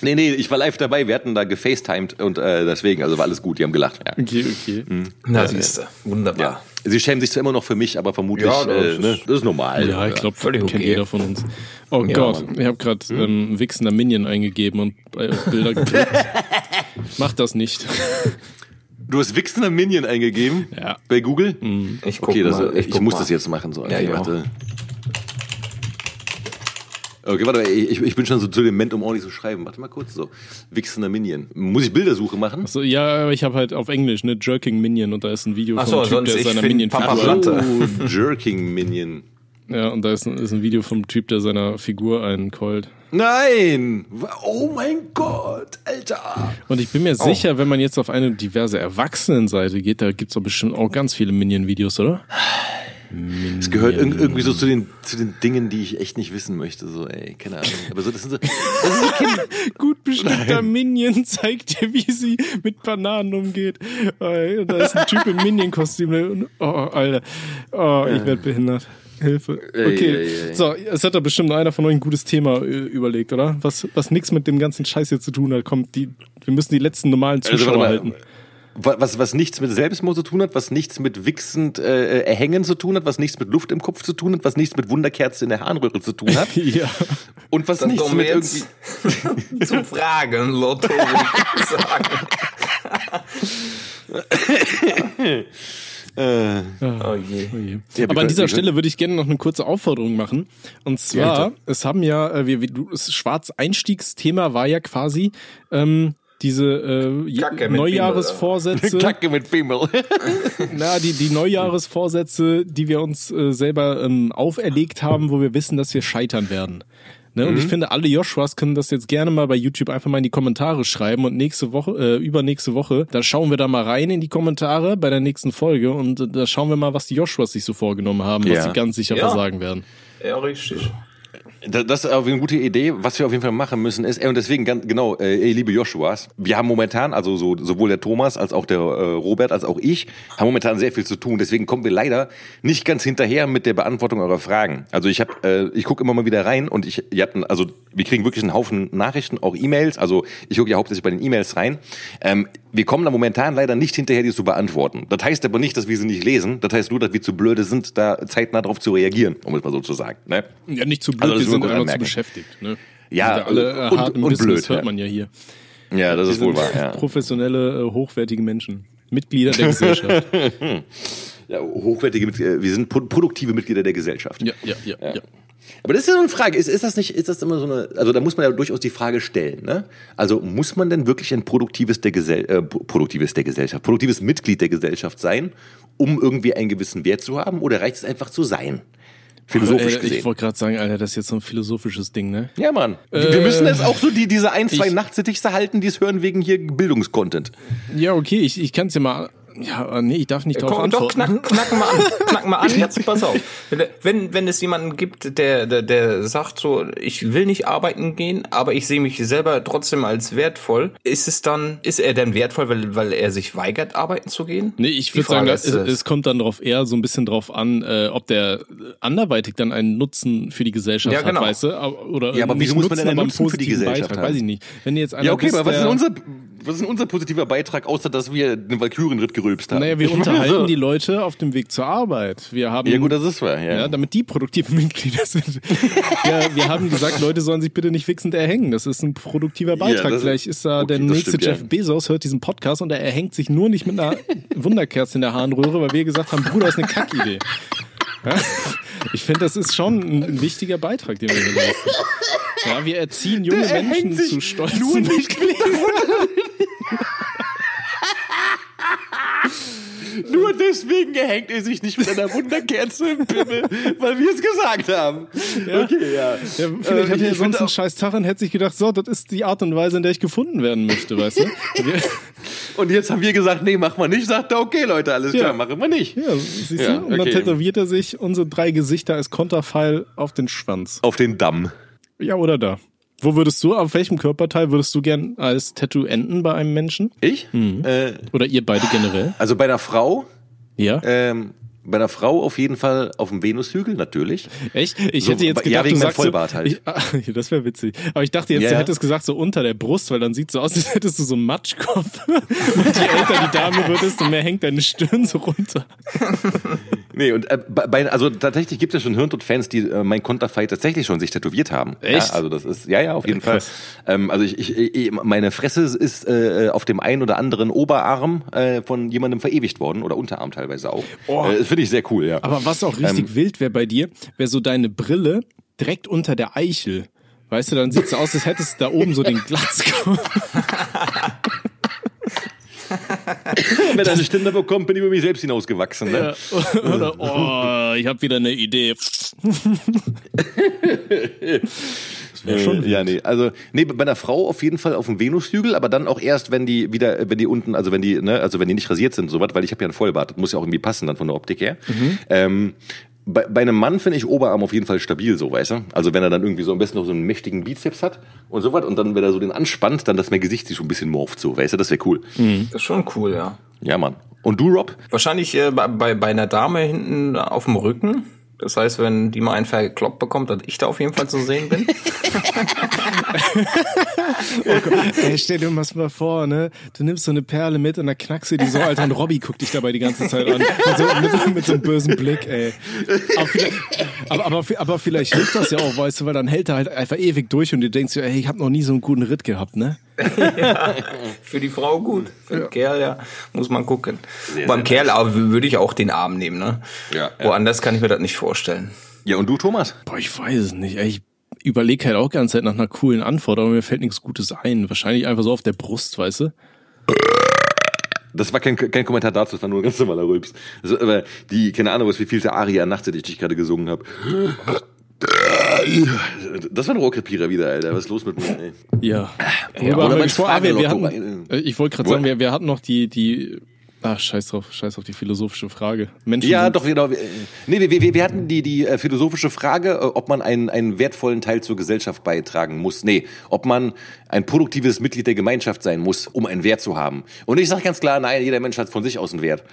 nee, nee, ich war live dabei, wir hatten da gefacetimed und äh, deswegen, also war alles gut, die haben gelacht. Ja. Okay, okay. Na, siehste. Wunderbar. Ja. Sie schämen sich zwar immer noch für mich, aber vermutlich, Ja, das äh, ne, ist- das ist normal. Ja, ich glaube, völlig kennt okay. jeder von uns. Oh Gott, ich habe gerade ähm, wichsender Minion eingegeben und äh, Bilder geklickt. Mach das nicht. Du hast wichsender Minion eingegeben Ja. bei Google? Ich guck Okay, das, mal. ich, guck muss mal. das jetzt machen. So. Ja, Okay, ich auch. Okay, warte, ich, ich bin schon so zu dem Moment, um ordentlich zu schreiben. Warte mal kurz so. Wichsender Minion. Muss ich Bildersuche machen? So, ja, aber ich habe halt auf Englisch, ne, Jerking Minion und da ist ein Video Ach von so, einem Typ, sonst der ich seiner Minion Papa Figur. Platte. Oh, Jerking Minion. Ja, und da ist ein, ist ein Video vom Typ, der seiner Figur einen callt. Nein! Oh mein Gott, Alter! Und ich bin mir sicher, wenn man jetzt auf eine diverse Erwachsenenseite geht, da gibt's doch bestimmt auch ganz viele Minion-Videos, oder? Es gehört irg- irgendwie so zu den, zu den Dingen, die ich echt nicht wissen möchte. So, ey, keine Ahnung. Aber so, das sind so, das sind so Kinder. Gut bestimmter Minion zeigt dir, wie sie mit Bananen umgeht. Da ist ein Typ im Minion-Kostüm. ne? Oh, Alter. Oh, ich werd behindert. Hilfe. Okay, ey, ey. so, es hat da bestimmt einer von euch ein gutes Thema äh, überlegt, oder? Was, was nichts mit dem ganzen Scheiß hier zu tun hat. Kommt, die, wir müssen die letzten normalen Also, Zuschauer warte halten. Wa- Was, was nichts mit Selbstmord zu tun hat, was nichts mit wichsend äh, erhängen zu tun hat, was nichts mit Luft im Kopf zu tun hat, was nichts mit Wunderkerze in der Harnröhre zu tun hat Ja. und was Dann nichts mit irgendwie... zum Fragen, Lotto, würde ich sagen. Äh, Oh je. Oh je. Ja, Aber an dieser Stelle würde ich gerne noch eine kurze Aufforderung machen. Und zwar, bitte. es haben ja, äh, wir, wir, du- das Schwarz-Einstiegsthema war ja quasi ähm, diese äh, je- Kacke mit Neujahresvorsätze. Kacke mit Pimmel. Na, die, die Neujahresvorsätze, die wir uns äh, selber ähm, auferlegt haben, wo wir wissen, dass wir scheitern werden. Ne? Und ich finde, alle Joshuas können das jetzt gerne mal bei YouTube einfach mal in die Kommentare schreiben und nächste Woche, äh, übernächste Woche, da schauen wir da mal rein in die Kommentare bei der nächsten Folge und äh, da schauen wir mal, was die Joshuas sich so vorgenommen haben, was Ja. sie ganz sicher Ja. versagen werden. Ja, richtig. Da- Das ist auch eine gute Idee. Was wir auf jeden Fall machen müssen ist, ey, und deswegen ganz genau, äh, ey, liebe Joshuas, wir haben momentan, also so, sowohl der Thomas als auch der äh, Robert als auch ich, haben momentan sehr viel zu tun. Deswegen kommen wir leider nicht ganz hinterher mit der Beantwortung eurer Fragen. Also ich habe, äh, ich gucke immer mal wieder rein und ich, ihr habt, also wir kriegen wirklich einen Haufen Nachrichten, auch E-Mails. Also ich gucke ja hauptsächlich bei den E-Mails rein. Ähm, wir kommen da momentan leider nicht hinterher, die zu beantworten. Das heißt aber nicht, dass wir sie nicht lesen. Das heißt nur, dass wir zu blöde sind, da zeitnah darauf zu reagieren, um es mal so zu sagen. Ne? Ja, nicht zu blöd, Also wir sind einfach zu beschäftigt. Ne? Ja, alle äh, und- und Business, blöd, hört ja. man ja hier. Ja, das Wir ist wohl wahr. Ja. professionelle, äh, hochwertige Menschen. Mitglieder der Gesellschaft. ja, hochwertige Mitglieder, wir sind pro- produktive Mitglieder der Gesellschaft. ja, ja, ja, ja. Aber das ist ja so eine Frage. Ist, ist das nicht, ist das immer so eine, also da muss man ja durchaus die Frage stellen, ne? Also muss man denn wirklich ein produktives der Gesell, äh, pro- produktives der Gesellschaft, produktives Mitglied der Gesellschaft sein, um irgendwie einen gewissen Wert zu haben, oder reicht es einfach zu sein? Philosophisch Äh, ich gesehen. wollte gerade sagen, Alter, das ist jetzt so ein philosophisches Ding, ne? Ja, Mann. wir müssen jetzt auch so die, diese ein, zwei ich- Nachtsittichse halten, die es hören wegen hier Bildungscontent. Ja, okay, ich, ich kann es ja mal Ja, nee, ich darf nicht drauf Komm, doch, antworten. knack, knack mal an. Knack mal an, jetzt pass auf. Wenn, wenn es jemanden gibt, der, der, der sagt so, ich will nicht arbeiten gehen, aber ich sehe mich selber trotzdem als wertvoll, ist es dann, ist er denn wertvoll, weil, weil er sich weigert, arbeiten zu gehen? Nee, ich würde sagen, es, ist es. es kommt dann drauf eher so ein bisschen drauf an, äh, ob der anderweitig dann einen Nutzen für die Gesellschaft Ja, genau. hat, weißt du? Oder Ja, aber wieso muss man denn einen Nutzen für die Gesellschaft Beitrag, haben? Weiß ich nicht. Wenn jetzt einer Ja, okay, bist, aber was ist, unser, was ist denn unser positiver Beitrag, außer dass wir einen Valkyrenritt gerülpst haben? Naja, wir Ich unterhalten so. die Leute auf dem Weg zur Arbeit. Wir haben Ja gut, das ist wahr, ja. Ja, damit die produktive Mitglieder sind. ja, wir haben gesagt, Leute sollen sich bitte nicht wichsend erhängen. Das ist ein produktiver Beitrag. das- Vielleicht ist da okay, der nächste stimmt, ja. Jeff Bezos, hört diesen Podcast und er erhängt sich nur nicht mit einer Wunderkerze in der Harnröhre, weil wir gesagt haben, Bruder, das ist eine Kackidee. Ja? Ich finde, das ist schon ein, wichtiger Beitrag, den wir hier leisten. Ja, wir erziehen junge Menschen zu stolzen nur nicht Mitgliedern. Nur deswegen erhängt er sich nicht mit einer Wunderkerze im Pimmel, weil wir es gesagt haben. Okay, ja. Ja, vielleicht Äh, hat er ja sonst einen scheiß Tag und hätte sich gedacht, so, das ist die Art und Weise, in der ich gefunden werden möchte, weißt du? Und jetzt haben wir gesagt, nee, mach mal nicht. Sagt er, okay, Leute, alles Ja. klar, machen wir nicht. Ja, siehst Ja, du? Und dann okay. tätowiert er sich unsere drei Gesichter als Konterpfeil auf den Schwanz. Auf den Damm. Ja, oder da. Wo würdest du, auf welchem Körperteil würdest du gern als Tattoo enden bei einem Menschen? Ich? Mhm. Äh, Oder ihr beide generell? also bei einer Frau, Ja. ähm, bei einer Frau auf jeden Fall auf dem Venushügel, natürlich. Echt? Ich so, hätte jetzt ja, gedacht, wegen du sagst Vollbart so, halt. Ich, ah, das wäre witzig. Aber ich dachte jetzt, Ja, du ja. hättest gesagt so unter der Brust, weil dann sieht so aus, als hättest du so einen Matschkopf. Und je älter die Dame wird, desto mehr hängt deine Stirn so runter. Nee, und äh, bei, also tatsächlich gibt es ja schon Hirntod-Fans, die äh, mein Konterfei tatsächlich schon sich tätowiert haben. Echt? Ja, also das ist, ja, ja, auf jeden Fall. krass. Ähm, also ich, ich, ich, meine Fresse ist äh, auf dem einen oder anderen Oberarm äh, von jemandem verewigt worden oder Unterarm teilweise auch. Oh. Äh, das finde ich sehr cool, ja. Aber was auch richtig Ähm. wild wäre bei dir, wäre so deine Brille direkt unter der Eichel. Weißt du, dann sieht's so aus, als hättest du da oben so den Glatzkopf. Wenn er eine Stimme bekommt, bin ich über mich selbst hinausgewachsen. Ne? Ja. Oder, oh, ich habe wieder eine Idee. Das wäre schon Äh, ja, nee, also nee, bei einer Frau auf jeden Fall auf dem Venushügel, aber dann auch erst, wenn die wieder, wenn die unten, also wenn die, ne, also wenn die nicht rasiert sind, sowas, weil ich habe ja einen Vollbart, das muss ja auch irgendwie passen dann von der Optik her. Ähm, bei, bei einem Mann finde ich Oberarm auf jeden Fall stabil, so weißt du. Also wenn er dann irgendwie so am besten noch so einen mächtigen Bizeps hat und sowas und dann wenn er so den anspannt, dann dass mein Gesicht sich schon ein bisschen morpht, so weißt du, das wäre cool. Das ist schon cool, ja. Ja, Mann. Und du, Rob? Wahrscheinlich äh, bei, bei einer Dame hinten auf dem Rücken. Das heißt, wenn die mal einen verkloppt bekommt, dass ich da auf jeden Fall zu sehen bin. Ey, stell dir mal vor, ne? Du nimmst so eine Perle mit und dann knackst du die so, Alter, und Robby guckt dich dabei die ganze Zeit an. Mit so, mit, mit so einem bösen Blick, ey. Aber vielleicht, aber, aber, aber vielleicht hilft das ja auch, weißt du, weil dann hält er halt einfach ewig durch und du denkst ey, ich habe noch nie so einen guten Ritt gehabt, ne? Für die Frau gut. Für den Kerl, ja, muss man gucken. Beim Kerl aber würde ich auch den Arm nehmen, ne? Ja, ja. Woanders kann ich mir das nicht vorstellen. Ja, und du, Thomas? Boah, ich weiß es nicht. Ey, ich überlege halt auch die ganze Zeit nach einer coolen Antwort, aber mir fällt nichts Gutes ein. Wahrscheinlich einfach so auf der Brust, weißt du? Das war kein, kein Kommentar dazu, das war nur ein ganz normaler Rülps. Also, aber die, keine Ahnung, was wie viel der Aria nachts, die ich gerade gesungen habe. Das war ein Rohrkrepierer wieder, Alter. Was ist los mit mir, ey? Ja. Ja, mein gesprochen? Ah, wir, wir hatten, äh, ich wollte gerade sagen, wir, wir hatten noch die, die, ach, scheiß drauf, scheiß auf die philosophische Frage. Menschen Ja, doch, genau. Nee, wir, wir, wir hatten die, die äh, philosophische Frage, äh, ob man einen, einen wertvollen Teil zur Gesellschaft beitragen muss. Nee, ob man ein produktives Mitglied der Gemeinschaft sein muss, um einen Wert zu haben. Und ich sage ganz klar, nein, jeder Mensch hat von sich aus einen Wert.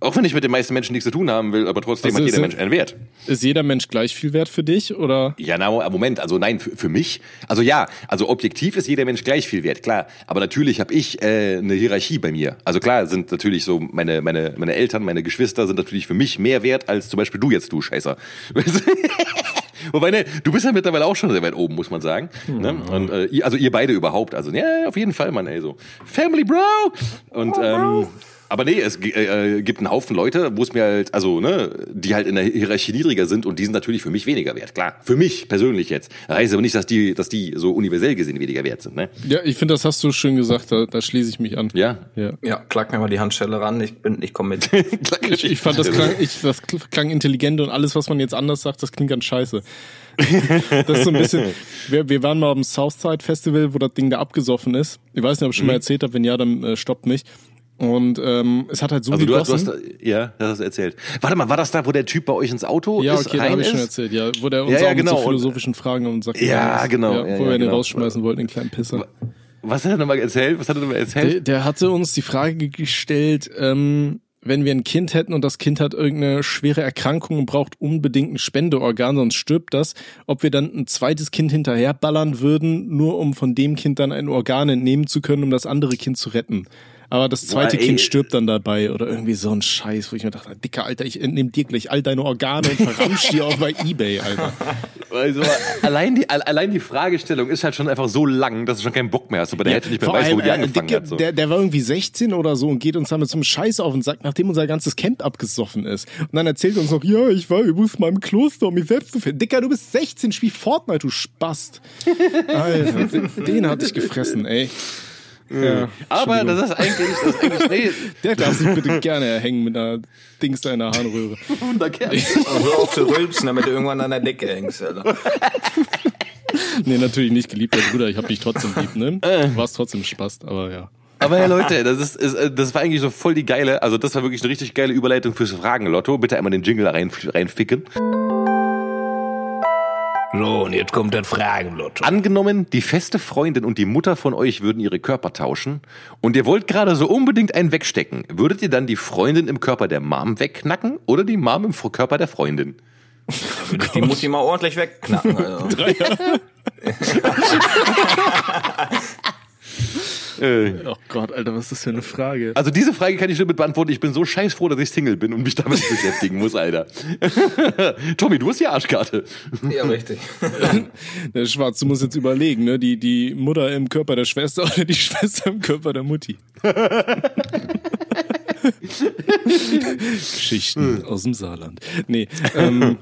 Auch wenn ich mit den meisten Menschen nichts zu tun haben will, aber trotzdem Also hat jeder Mensch einen Wert. Ist jeder Mensch gleich viel wert für dich oder? Ja, na, Moment, also nein, für, für mich, also ja, also objektiv ist jeder Mensch gleich viel wert, klar. Aber natürlich habe ich äh, eine Hierarchie bei mir. Also klar sind natürlich so meine, meine, meine Eltern, meine Geschwister sind natürlich für mich mehr wert als zum Beispiel du jetzt, du Scheißer. Wobei, ne, du bist ja mittlerweile auch schon sehr weit oben, muss man sagen. Ne? Und, äh, ihr, also ihr beide überhaupt. Also, ja, auf jeden Fall, Mann, ey, so. Family Bro! Und, ähm, aber nee, es gi- äh, gibt einen Haufen Leute, wo es mir halt, also, ne, die halt in der Hierarchie niedriger sind und die sind natürlich für mich weniger wert, klar. Für mich persönlich jetzt. Das heißt aber nicht, dass die, dass die so universell gesehen weniger wert sind, ne? Ja, ich finde, das hast du schön gesagt, da, da schließe ich mich an. Ja. Ja. Ja, klag mir mal die Handschelle ran, ich bin, ich komme mit. Ich, ich fand das klang, ich, das klang intelligent und alles, was man jetzt anders sagt, das klingt ganz scheiße. Das ist so ein bisschen, wir, wir waren mal am Southside Festival, wo das Ding da abgesoffen ist. Ich weiß nicht, ob ich schon mal erzählt habe, wenn ja, dann äh, stoppt mich. Und ähm, es hat halt so Also du, hast- gegossen. du hast, ja, das hast du erzählt. Warte mal, war das da, wo der Typ bei euch ins Auto ja, ist, okay, da habe ich schon erzählt, ja. Wo der uns Ja, ja, auch mit genau. so Und- philosophischen Fragen und sagt, Ja, was- genau. Ja, Ja, wo ja, wir den genau. rausschmeißen wollten, den kleinen Pisser. Was hat er nochmal erzählt? Was hat er nochmal erzählt? Der, der hatte uns die Frage gestellt, ähm, wenn wir ein Kind hätten und das Kind hat irgendeine schwere Erkrankung und braucht unbedingt ein Spendeorgan, sonst stirbt das, ob wir dann ein zweites Kind hinterherballern würden, nur um von dem Kind dann ein Organ entnehmen zu können, um das andere Kind zu retten. Aber das zweite Boah. Kind stirbt dann dabei oder irgendwie so ein Scheiß, wo ich mir dachte, dicker Alter, ich entnehme dir gleich all deine Organe und verramsch die auch bei Ebay, Alter. Also, allein, die, allein die Fragestellung ist halt schon einfach so lang, dass du schon keinen Bock mehr hast. Bei der Hälfte nicht mehr Vor weißt, wo allem, die äh, angefangen Dicke, hat. So. der, der war irgendwie 16 oder so und geht uns damit zum Scheiß auf und sagt, nachdem unser ganzes Camp abgesoffen ist. Und dann erzählt er uns noch, ja, ich war übrigens mal im Kloster, um mich selbst zu finden. Dicker, du bist 16, spiel Fortnite, du Spast. Alter, den, den hatte ich gefressen, ey. Ja, Aber das ist eigentlich, das ist eigentlich, nee, der darf sich bitte gerne hängen mit einer Dings da in der Harnröhre. wunderkerl. Hör auf zu rülpsen, damit du irgendwann an der Decke hängst, Alter. Nee, natürlich nicht, geliebter Bruder, ich hab dich trotzdem lieb, ne? Äh. Du warst trotzdem Spast, aber ja. Aber ja, Leute, das ist, ist, äh, das war eigentlich so voll die geile, also das war wirklich eine richtig geile Überleitung fürs Fragenlotto. Bitte einmal den Jingle rein, reinficken. So, und jetzt kommt das Fragenlotto. Angenommen, die feste Freundin und die Mutter von euch würden ihre Körper tauschen und ihr wollt gerade so unbedingt einen wegstecken. Würdet ihr dann die Freundin im Körper der Mom wegknacken oder die Mom im Körper der Freundin? Die muss ich mal ordentlich wegknacken. Also. Äh, Oh Gott, Alter, was ist das für eine Frage? also diese Frage kann ich nur mit beantworten. Ich bin so scheiß froh, dass ich Single bin und mich damit nicht beschäftigen muss, Alter. Tommy, du hast die Arschkarte. Ja, richtig. Der Schwarz, du musst jetzt überlegen, ne? Die, die Mutter im Körper der Schwester oder die Schwester im Körper der Mutti. Geschichten aus dem Saarland. Nee, ähm,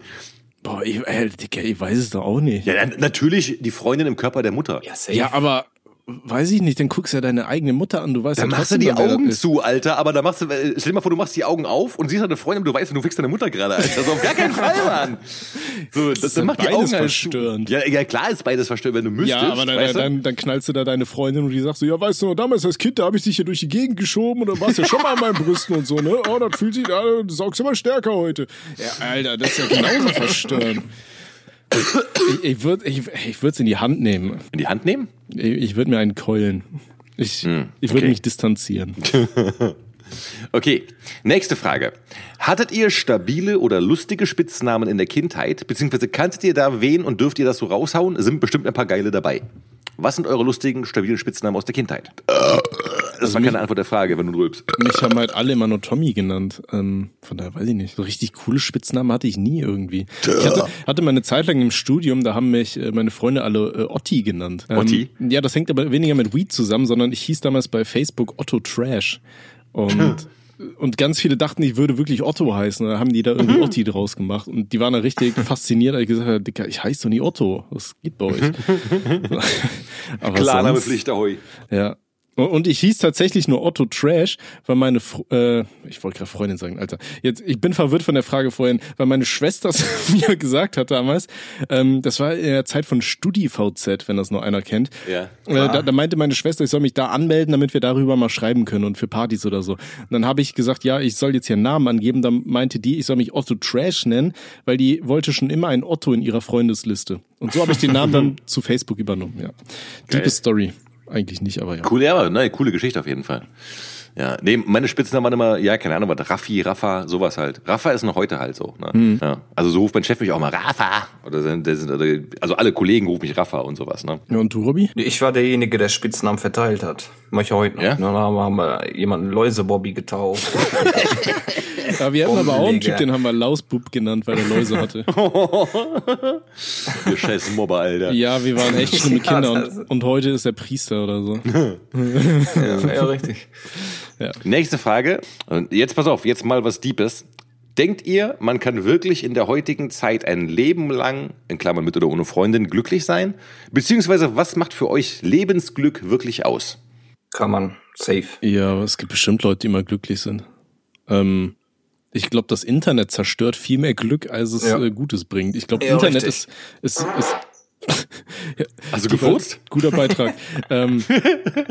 boah, ich, ey, Digga, ich weiß es doch auch nicht. Ja, natürlich die Freundin im Körper der Mutter. Ja, safe. Ja, aber weiß ich nicht, dann guckst du ja deine eigene Mutter an, du weißt Dann ja machst du die das Augen zu, Alter, aber da machst du, stell dir mal vor, du machst die Augen auf und siehst deine Freundin, aber du weißt, du fickst deine Mutter gerade, Alter. So auf gar keinen Fall, Mann. So, das, ist dann mach die beides Augen halt verstörend. Ja, ja, klar ist beides verstörend, wenn du müsstest. Ja, aber dann, weißt du? dann, dann knallst du da deine Freundin und die sagt so, ja, weißt du, damals als Kind, da habe ich dich hier durch die Gegend geschoben und dann warst du ja schon mal an meinen Brüsten und so, ne? Oh, das fühlt sich, ah, du saugst immer stärker heute. Ja, Alter, das ist ja genauso verstörend. Ich, ich würde ich, ich würd's in die Hand nehmen. In die Hand nehmen? Ich, würde mir einen keulen. Ich, ich würde okay. mich distanzieren. Okay, nächste Frage. Hattet ihr stabile oder lustige Spitznamen in der Kindheit? Beziehungsweise kanntet ihr da wen und dürft ihr das so raushauen? Sind bestimmt ein paar geile dabei. Was sind eure lustigen, stabilen Spitznamen aus der Kindheit? Das war keine Antwort der Frage, wenn du rülpst. Mich haben halt alle immer nur Tommy genannt. Ähm, von daher weiß ich nicht. So richtig coole Spitznamen hatte ich nie irgendwie. Ich hatte, hatte mal eine Zeit lang im Studium, da haben mich äh, meine Freunde alle äh, Otti genannt. Ähm, Otti? Ja, das hängt aber weniger mit Weed zusammen, sondern ich hieß damals bei Facebook Otto Trash. Und und ganz viele dachten, ich würde wirklich Otto heißen. Da haben die da irgendwie Otti draus gemacht. Und die waren da richtig fasziniert, als ich gesagt habe, Dicker, ich heiße doch nie Otto. Was geht bei euch? Aber Klarname sonst- Pflicht, ahoi. ja. Und ich hieß tatsächlich nur Otto Trash, weil meine, Fr- äh, ich wollte gerade Freundin sagen, Alter. Jetzt, ich bin verwirrt von der Frage vorhin, weil meine Schwester es mir gesagt hat damals. Ähm, das war in der Zeit von StudiVZ, wenn das noch einer kennt. Ja. Äh, da, da meinte meine Schwester, ich soll mich da anmelden, damit wir darüber mal schreiben können und für Partys oder so. Und dann habe ich gesagt, ja, ich soll jetzt hier einen Namen angeben. Dann meinte die, ich soll mich Otto Trash nennen, weil die wollte schon immer einen Otto in ihrer Freundesliste. Und so habe ich den Namen dann zu Facebook übernommen. Ja. Liebe Story. Eigentlich nicht, aber ja. Cool, ja, aber ne, coole Geschichte auf jeden Fall. Ja, nee, meine Spitznamen waren immer, ja, keine Ahnung, was, Raffi, Rafa, sowas halt. Rafa ist noch heute halt so. Ne? Hm. Ja. Also so ruft mein Chef mich auch mal Rafa. Oder sind, der sind, oder, also alle Kollegen rufen mich Rafa und sowas. Ne? Ja, und du, Robby? Ich war derjenige, der Spitznamen verteilt hat. Mach ich heute noch. Ja? Dann haben wir jemanden Läuse-Bobby getauft. Ja, wir hatten aber auch einen. Typ, den haben wir Lausbub genannt, weil er Läuse hatte. Ihr scheiß Mobber, Alter. Ja, wir waren echt schlimme Ja, Kinder und, und heute ist er Priester oder so. ja, ja, richtig. Nächste Frage. Und jetzt pass auf, jetzt mal was Deepes. Denkt ihr, man kann wirklich in der heutigen Zeit ein Leben lang, in Klammern mit oder ohne Freundin, glücklich sein? Beziehungsweise, was macht für euch Lebensglück wirklich aus? Kann man. Safe. Ja, es gibt bestimmt Leute, die mal glücklich sind. Ähm, ich glaube, das Internet zerstört viel mehr Glück, als es Ja. äh, Gutes bringt. Ich glaube, Ja, Internet richtig. ist, ist, ist du gefurzt? Guter Beitrag. ähm,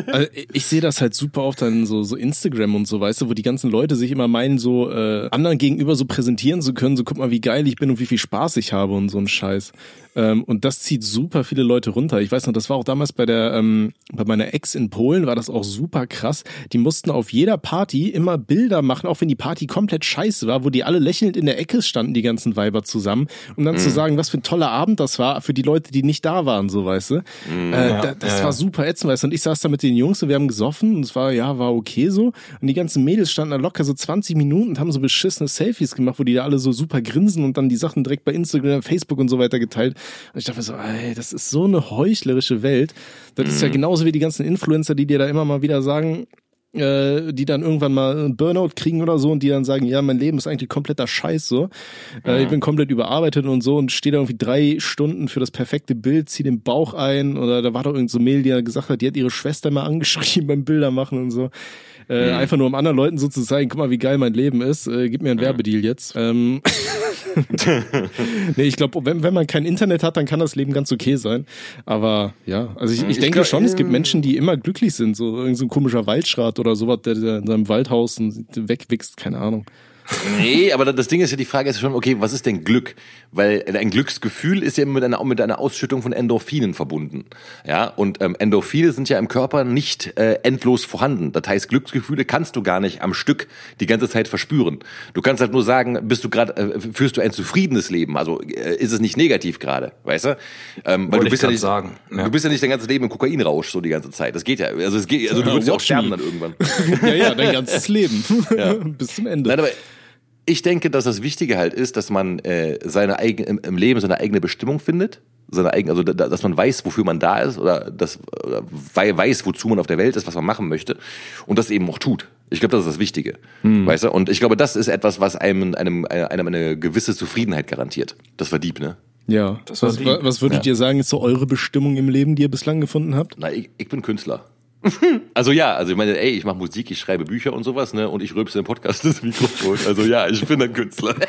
also ich sehe das halt super oft an so, so Instagram und so, weißt du, wo die ganzen Leute sich immer meinen, so äh, anderen gegenüber so präsentieren zu können, so guck mal, wie geil ich bin und wie viel Spaß ich habe und so ein Scheiß. Ähm, und das zieht super viele Leute runter. Ich weiß noch, das war auch damals bei der, ähm, bei meiner Ex in Polen war das auch super krass. Die mussten auf jeder Party immer Bilder machen, auch wenn die Party komplett scheiße war, wo die alle lächelnd in der Ecke standen, die ganzen Weiber zusammen, um dann mhm. zu sagen, was für ein toller Abend das war für die Leute, die nicht da waren, so weißt du. Mhm, äh, ja, da, das ja, war super ätzend, weißt du. Und ich saß da mit den Jungs und wir haben gesoffen und es war, ja, war okay so. Und die ganzen Mädels standen da locker so 20 Minuten und haben so beschissene Selfies gemacht, wo die da alle so super grinsen und dann die Sachen direkt bei Instagram, Facebook und so weiter geteilt. Und ich dachte mir so, ey, das ist so eine heuchlerische Welt. Das ist ja mhm. genauso wie die ganzen Influencer, die dir da immer mal wieder sagen, äh, die dann irgendwann mal einen Burnout kriegen oder so und die dann sagen, ja, mein Leben ist eigentlich kompletter Scheiß so. Äh, mhm. Ich bin komplett überarbeitet und so und stehe da irgendwie drei Stunden für das perfekte Bild, zieh den Bauch ein oder da war doch irgend so Mail, die ja gesagt hat, die hat ihre Schwester mal angeschrieben beim Bilder machen und so. Äh, mhm. Einfach nur um anderen Leuten so zu zeigen, guck mal, wie geil mein Leben ist. Äh, gib mir einen mhm. Werbedeal jetzt. Ähm nee, ich glaube, wenn, wenn man kein Internet hat, dann kann das Leben ganz okay sein. Aber ja, also ich, ich, ich denke glaub, schon, es gibt Menschen, die immer glücklich sind. So irgendein so komischer Waldschrat oder sowas, der, der in seinem Waldhaus wegwichst, keine Ahnung. Nee, aber das Ding ist ja, die Frage ist schon, okay, was ist denn Glück? Weil ein Glücksgefühl ist ja mit einer, mit einer Ausschüttung von Endorphinen verbunden. Ja, und ähm, Endorphine sind ja im Körper nicht äh, endlos vorhanden. Das heißt, Glücksgefühle kannst du gar nicht am Stück die ganze Zeit verspüren. Du kannst halt nur sagen, bist du gerade, äh, führst du ein zufriedenes Leben? Also äh, ist es nicht negativ gerade, weißt du? Ähm, weil du bist ja nicht, sagen. Ja. du bist ja nicht dein ganzes Leben im Kokainrausch so die ganze Zeit. Das geht ja, also es geht, also du würdest ja auch sterben dann irgendwann. ja, ja, dein ganzes Leben ja. bis zum Ende. Nein, aber ich denke, dass das Wichtige halt ist, dass man äh, seine eigene, im, im Leben seine eigene Bestimmung findet, seine eigene, also da, dass man weiß, wofür man da ist oder das oder weiß, wozu man auf der Welt ist, was man machen möchte und das eben auch tut. Ich glaube, das ist das Wichtige, hm. weißt du? Und ich glaube, das ist etwas, was einem einem einem eine gewisse Zufriedenheit garantiert. Das war Dieb, ne? Ja. Das war was, was würdet ja. ihr sagen, ist so eure Bestimmung im Leben, die ihr bislang gefunden habt? Na, ich, ich bin Künstler. Also ja, also ich meine, ey, ich mache Musik, ich schreibe Bücher und sowas, ne? Und ich rülpse im Podcast das Mikrofon. Also ja, ich bin ein Künstler.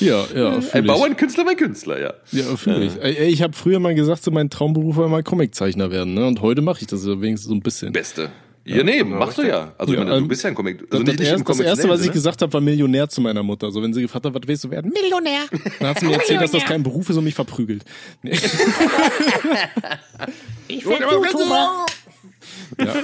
Ja, ja. Ein Bauernkünstler, mein Künstler, ja. Ja, fühle ich. Ey, ich habe früher mal gesagt, so mein Traumberuf war mal Comiczeichner werden, ne? Und heute mache ich das wenigstens so ein bisschen. Beste. Ja, nee, machst du ja. Also ja, ich meine, du ähm, bist ja ein Comic. Also das, nicht, erst, das erste, was ich gesagt habe, war Millionär zu meiner Mutter. Also wenn sie gefragt hat, was willst du werden? Millionär. Dann hat sie mir erzählt, dass das kein Beruf ist und mich verprügelt. Nee. ich will YouTuber. Ja.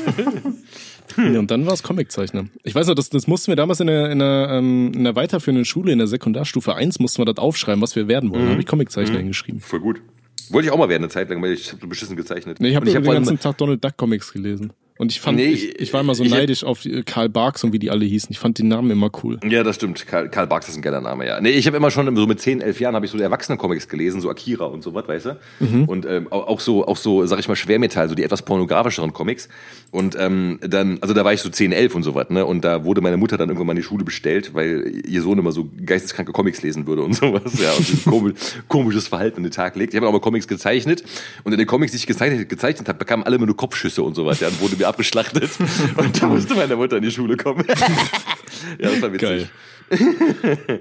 ja, und dann war es Comiczeichner. Ich weiß noch, das, das mussten wir damals in der, in, der, ähm, in der weiterführenden Schule, in der Sekundarstufe 1, mussten wir das aufschreiben, was wir werden wollen. Mhm. Da habe ich Comiczeichner mhm. hingeschrieben. Voll gut. Wollte ich auch mal werden eine Zeit lang, weil ich habe so beschissen gezeichnet. Nee, ich habe hab den ganzen Tag Donald Duck Comics gelesen. Und ich fand, nee, ich, ich, war immer so neidisch auf die, Karl Barks und wie die alle hießen. Ich fand den Namen immer cool. Ja, das stimmt. Karl, Karl Barks ist ein geiler Name, ja. Nee, ich habe immer schon so mit 10, 11 Jahren habe ich so die Erwachsenen-Comics gelesen, so Akira und so was, weißt du? Mhm. Und ähm, auch so, auch so, sag ich mal, Schwermetall, so die etwas pornografischeren Comics. Und ähm, dann, also da war ich so 10, 11 und so was, ne? Und da wurde meine Mutter dann irgendwann mal in die Schule bestellt, weil ihr Sohn immer so geisteskranke Comics lesen würde und sowas, ja. Und so komisch, komisches Verhalten an den Tag legt. Ich habe auch mal Comics gezeichnet. Und in den Comics, die ich gezeichnet, gezeichnet habe, bekamen alle immer nur Kopfschüsse und sowas, ja. Und wurde mir abgeschlachtet. Und da musste meine Mutter in die Schule kommen. ja, das war witzig. Geil.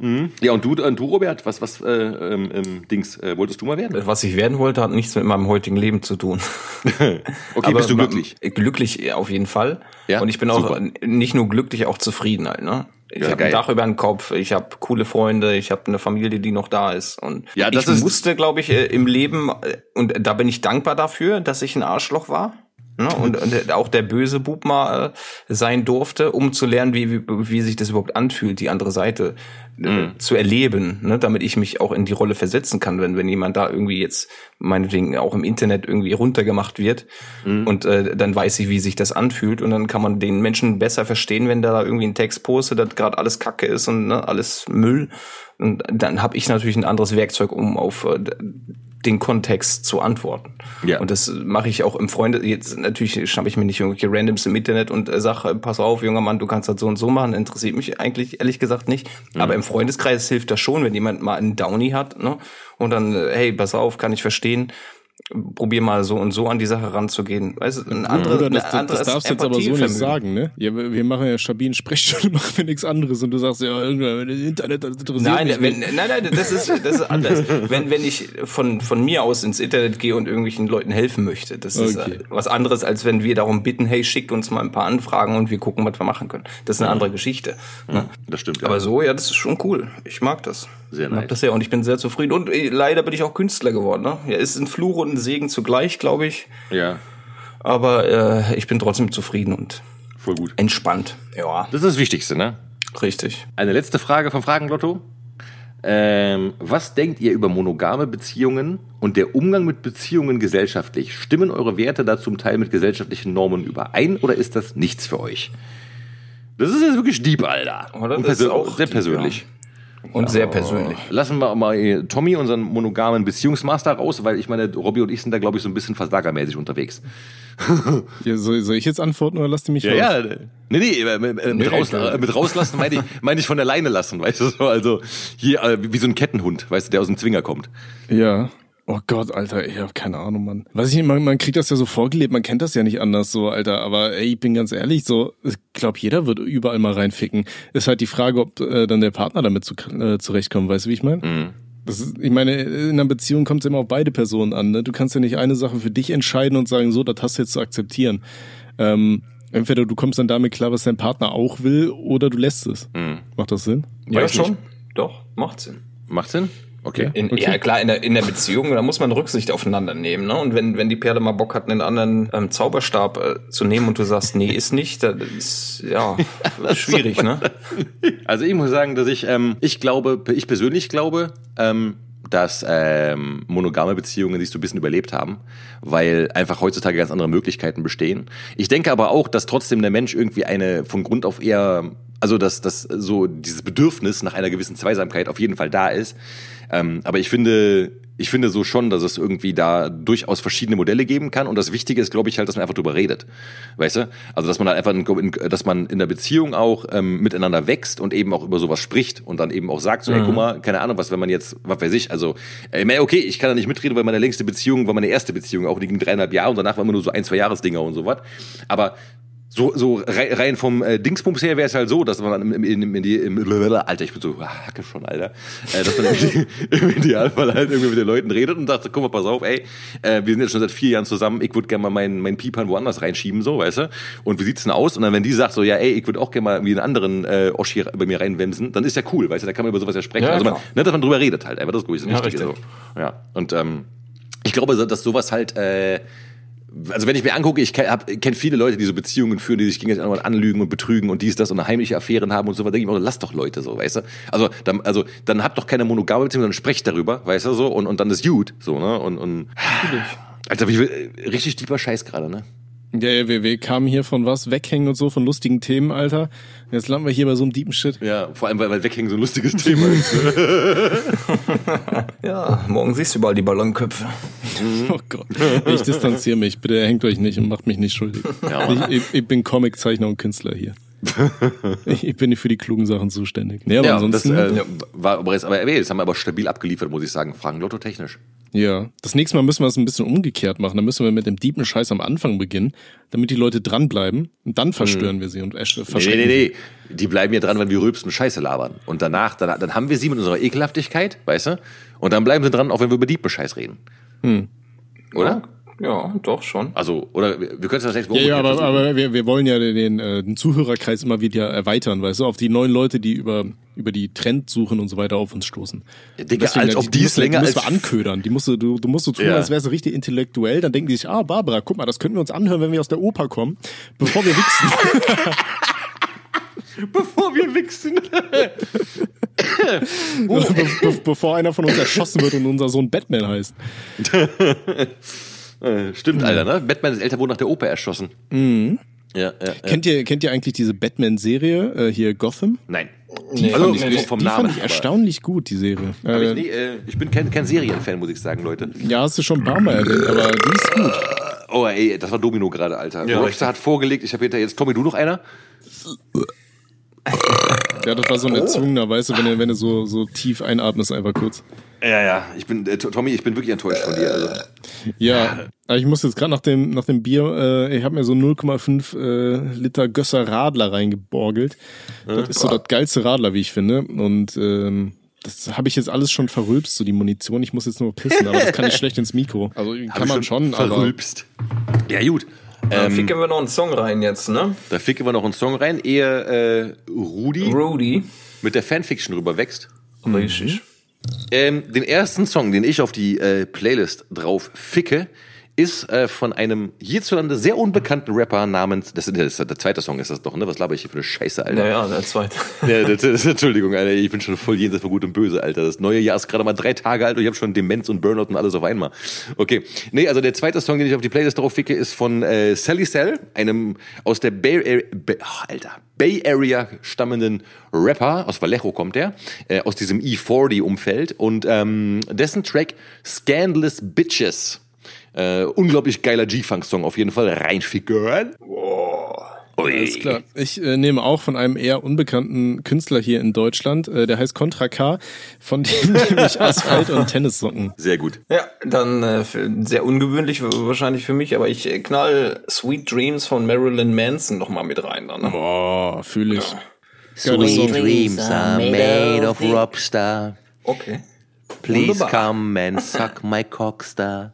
Mhm. Ja, und du, und du, Robert, was, was, äh, ähm, ähm, Dings, äh, wolltest du mal werden? Was ich werden wollte, hat nichts mit meinem heutigen Leben zu tun. okay, Aber bist du glücklich? Glücklich auf jeden Fall. Ja, und ich bin auch super. nicht nur glücklich, auch zufrieden halt, ne? Ich ja, habe ein Dach über den Kopf, ich habe coole Freunde, ich habe eine Familie, die noch da ist. Und ja, das ich musste, glaube ich, äh, im Leben, äh, und da bin ich dankbar dafür, dass ich ein Arschloch war. Ne? Und, und auch der böse Bub mal äh, sein durfte, um zu lernen, wie, wie, wie sich das überhaupt anfühlt, die andere Seite äh, mhm. zu erleben, ne? damit ich mich auch in die Rolle versetzen kann, wenn, wenn jemand da irgendwie jetzt meinetwegen auch im Internet irgendwie runtergemacht wird mhm. und äh, dann weiß ich, wie sich das anfühlt und dann kann man den Menschen besser verstehen, wenn der da irgendwie einen Text postet, dass gerade alles Kacke ist und ne, alles Müll und dann habe ich natürlich ein anderes Werkzeug, um auf äh, den Kontext zu antworten. Ja. Und das mache ich auch im Freunde. Jetzt natürlich schnappe ich mir nicht irgendwelche Randoms im Internet und äh, sage, pass auf, junger Mann, du kannst das so und so machen. Interessiert mich eigentlich ehrlich gesagt nicht. Mhm. Aber im Freundeskreis hilft das schon, wenn jemand mal einen Downy hat, ne? Und dann, äh, hey, pass auf, kann ich verstehen probier mal so und so an die Sache ranzugehen. Weißt du, ein andere, Bruder, das, das, das darfst du jetzt aber so nicht sagen, ne? Ja, wir wir machen ja stabilen Sprechstunde, machen wir nichts anderes und du sagst ja, irgendwann, das Internet das interessiert Nein, mich wenn, nicht. nein, nein, das ist, das ist anders. wenn, wenn ich von, von mir aus ins Internet gehe und irgendwelchen Leuten helfen möchte, das ist Okay. äh, was anderes, als wenn wir darum bitten, hey, schickt uns mal ein paar Anfragen und wir gucken, was wir machen können. Das ist eine andere Geschichte. Ne? Das stimmt, ja. Aber so, ja, das ist schon cool. Ich mag das. Sehr ich mag nice. das sehr und ich bin sehr zufrieden. Und äh, leider bin ich auch Künstler geworden. Ne? Ja, ist ein Fluch und ein Segen zugleich, glaube ich. ja, Aber äh, ich bin trotzdem zufrieden und voll gut. entspannt. Ja, Das ist das Wichtigste, ne? richtig. Eine letzte Frage vom Fragenlotto. Ähm, was denkt ihr über monogame Beziehungen und der Umgang mit Beziehungen gesellschaftlich? Stimmen eure Werte da zum Teil mit gesellschaftlichen Normen überein oder ist das nichts für euch? Das ist jetzt wirklich deep, Alter. Oder? Und Das ist auch sehr deep, persönlich. Und sehr persönlich. Lassen wir mal Tommy, unseren monogamen Beziehungsmaster, raus, weil ich meine, Robby und ich sind da, glaube ich, so ein bisschen versagermäßig unterwegs. Ja, soll, soll ich jetzt antworten oder lasst ihr mich raus? Nee, nee, äh, mit, äh, mit, Nee, raus, äh, mit rauslassen meine ich, meine ich von der Leine lassen, weißt du, so, also hier, äh, wie so ein Kettenhund, weißt du, der aus dem Zwinger kommt. Ja. Oh Gott, Alter, ich hab keine Ahnung, Mann. Weiß ich nicht, man, man kriegt das ja so vorgelebt, man kennt das ja nicht anders so, Alter. Aber ey, ich bin ganz ehrlich, so, ich glaube, jeder wird überall mal reinficken. Ist halt die Frage, ob äh, dann der Partner damit zu, äh, zurechtkommt, weißt du, wie ich meine? Das ist, ich meine, in einer Beziehung kommt es immer auf beide Personen an. Ne? Du kannst ja nicht eine Sache für dich entscheiden und sagen, so, das hast du jetzt zu akzeptieren. Ähm, entweder du kommst dann damit klar, was dein Partner auch will, oder du lässt es. Macht das Sinn? Ja, Weiß schon. nicht. Doch, macht Sinn. Macht Sinn? Okay. In, Okay. Ja, klar, in der, in der Beziehung, da muss man Rücksicht aufeinander nehmen. Ne? Und wenn, wenn die Perle mal Bock hat, einen anderen ähm, Zauberstab äh, zu nehmen und du sagst, nee, ist nicht, das ist ja schwierig, ne? Also ich muss sagen, dass ich, ähm, ich glaube, ich persönlich glaube, ähm, dass ähm, monogame Beziehungen sich so ein bisschen überlebt haben, weil einfach heutzutage ganz andere Möglichkeiten bestehen. Ich denke aber auch, dass trotzdem der Mensch irgendwie eine von Grund auf eher, also dass, dass so dieses Bedürfnis nach einer gewissen Zweisamkeit auf jeden Fall da ist. Ähm, aber ich finde, ich finde so schon, dass es irgendwie da durchaus verschiedene Modelle geben kann. Und das Wichtige ist, glaube ich, halt, dass man einfach drüber redet. Weißt du? Also, dass man halt einfach, in, dass man in der Beziehung auch ähm, miteinander wächst und eben auch über sowas spricht und dann eben auch sagt, so, ey, guck mal, keine Ahnung, was, wenn man jetzt, was weiß ich, also, ey, okay, ich kann da nicht mitreden, weil meine längste Beziehung war meine erste Beziehung, auch die ging dreieinhalb Jahre und danach waren immer nur so ein, zwei Jahresdinger und sowas. Aber so, so rei- rein vom äh, Dingsbums her wäre es halt so, dass man im, im, im, in die, im Alter, ich bin so ah, hacke schon, Alter, äh, dass man im, im Idealfall halt irgendwie mit den Leuten redet und sagt, guck mal, pass auf, ey, äh, wir sind jetzt schon seit vier Jahren zusammen, ich würde gerne mal meinen meinen Piepern woanders reinschieben, so, weißt du? Und wie sieht's denn aus? Und dann, wenn die sagt so, ja, ey, ich würde auch gerne mal irgendwie einen anderen äh, Oschi bei mir reinwemsen, dann ist ja cool, weißt du, da kann man über sowas ja sprechen. Ja, also man, ne, dass man drüber redet halt, einfach das ist Ja, Wichtige. richtig. so. Ja, und ähm, ich glaube, dass sowas halt, äh, also wenn ich mir angucke, ich kenne kenn viele Leute, die so Beziehungen führen, die sich gegenseitig anlügen und betrügen und dies, das und heimliche Affären haben und so, da denke ich mir, lass doch Leute so, weißt du? Also dann, also dann habt doch keine monogame Beziehung, dann sprecht darüber, weißt du so, und, und dann ist gut, so, ne? Und, und Alter, wie viel, richtig tiefer Scheiß gerade, ne? Ja, ja, wir, wir kamen hier von was, weghängen und so, von lustigen Themen, Alter. Jetzt landen wir hier bei so einem deepen Shit. Ja, vor allem, weil, weil weghängen so ein lustiges Thema ist. Ne? Ja, morgen siehst du überall die Ballonköpfe. Oh Gott. Ich distanziere mich. Bitte hängt euch nicht und macht mich nicht schuldig. Ja, ich, ich, ich bin Comiczeichner und Künstler hier. ich bin nicht für die klugen Sachen zuständig. Nee, aber Ja, das ansonsten, äh, war aber jetzt, aber ey, das haben wir aber stabil abgeliefert, muss ich sagen. Fragen Lotto technisch. ja. Das nächste Mal müssen wir es ein bisschen umgekehrt machen. Da müssen wir mit dem deepen Scheiß am Anfang beginnen, damit die Leute dranbleiben. Und dann verstören wir sie und Nee, verschrecken nee, nee. Die bleiben ja dran, wenn wir rülpsen und Scheiße labern. Und danach, dann, dann haben wir sie mit unserer Ekelhaftigkeit, weißt du? Und dann bleiben sie dran, auch wenn wir über Diepenscheiß reden. Oder? Ja, doch schon. Also, oder wir, wir können es das nächste Mal Ja, ja, aber, aber wir, wir wollen ja den, äh, den Zuhörerkreis immer wieder erweitern, weißt du, auf die neuen Leute, die über, über die Trend suchen und so weiter auf uns stoßen. Ja, Digga, Deswegen, als die- ob die die musst es du- länger die musst als- du anködern. Die musst du, du, du musst so tun, Ja. als wärst du richtig intellektuell. Dann denken die sich, ah, Barbara, guck mal, das könnten wir uns anhören, wenn wir aus der Oper kommen, bevor wir wichsen. Bevor wir wichsen. Be be bevor einer von uns erschossen wird und unser Sohn Batman heißt. Äh, Stimmt, Alter, ne? Batman ist älter wurde nach der Oper erschossen. Mhm. Ja, ja, ja. Kennt ihr, kennt ihr eigentlich diese Batman-Serie äh, hier Gotham? Nein. Nee, also, fand ich vom- die Namen. fand ich erstaunlich gut, die Serie. Äh, ich, nee, äh, ich bin kein, kein Serienfan, muss ich sagen, Leute. ja, hast du schon ein paar Mal erwähnt, aber die ist gut. Oh, ey, das war Domino gerade, Alter. Ja, Rockstar hat vorgelegt, ich habe hinter jetzt, Tommy, du noch einer? Ja, das war so ein erzwungener, weißt du, wenn du, wenn du so, so tief einatmest, einfach kurz. Ja, ja, ich bin, äh, Tommy, ich bin wirklich enttäuscht von dir. Also. Ja, aber ich muss jetzt gerade nach dem, nach dem Bier, äh, ich habe mir so 0,5 äh, Liter Gösser Radler reingeborgelt. Das ist so das geilste Radler, wie ich finde. Und ähm, das habe ich jetzt alles schon verrülpst, so die Munition. Ich muss jetzt nur pissen, aber das kann ich schlecht ins Mikro. Also kann man schon, aber verrülpst. Ja, gut. Dann ficken wir noch einen Song rein jetzt, ne? Da ficken wir noch einen Song rein, ehe äh, Rudi Rudy. mit der Fanfiction rüberwächst. Richtig. Ähm, den ersten Song, den ich auf die äh, Playlist drauf ficke, ist äh, von einem hierzulande sehr unbekannten Rapper namens, das, ist der zweite Song ist das doch, ne? Was laber ich hier für eine Scheiße, Alter? Naja, der zweite. Ja, das, das, Entschuldigung, Alter, ich bin schon voll jenseits von gut und böse, Alter. Das neue Jahr ist gerade mal drei Tage alt und ich habe schon Demenz und Burnout und alles auf einmal. Okay. Nee, also der zweite Song, den ich auf die Playlist drauf ficke, ist von äh, Sally Cell, einem aus der Bay Area, Bay, oh, Alter, Bay Area stammenden Rapper, aus Vallejo kommt der, äh, aus diesem E40-Umfeld und ähm, dessen Track Scandalous Bitches. Äh, unglaublich geiler G-Funk-Song, auf jeden Fall reinfickern. Alles klar. Ich äh, nehme auch von einem eher unbekannten Künstler hier in Deutschland. Äh, der heißt Contra K, von dem nehme ich Asphalt und Tennissocken. Sehr gut. Ja, dann äh, sehr ungewöhnlich wahrscheinlich für mich, aber ich äh, knall Sweet Dreams von Marilyn Manson noch mal mit rein. Dann, ne? Boah, fühle ich. Sweet dreams are made of rockstar. Okay. Please Wunderbar. come and suck my cockstar.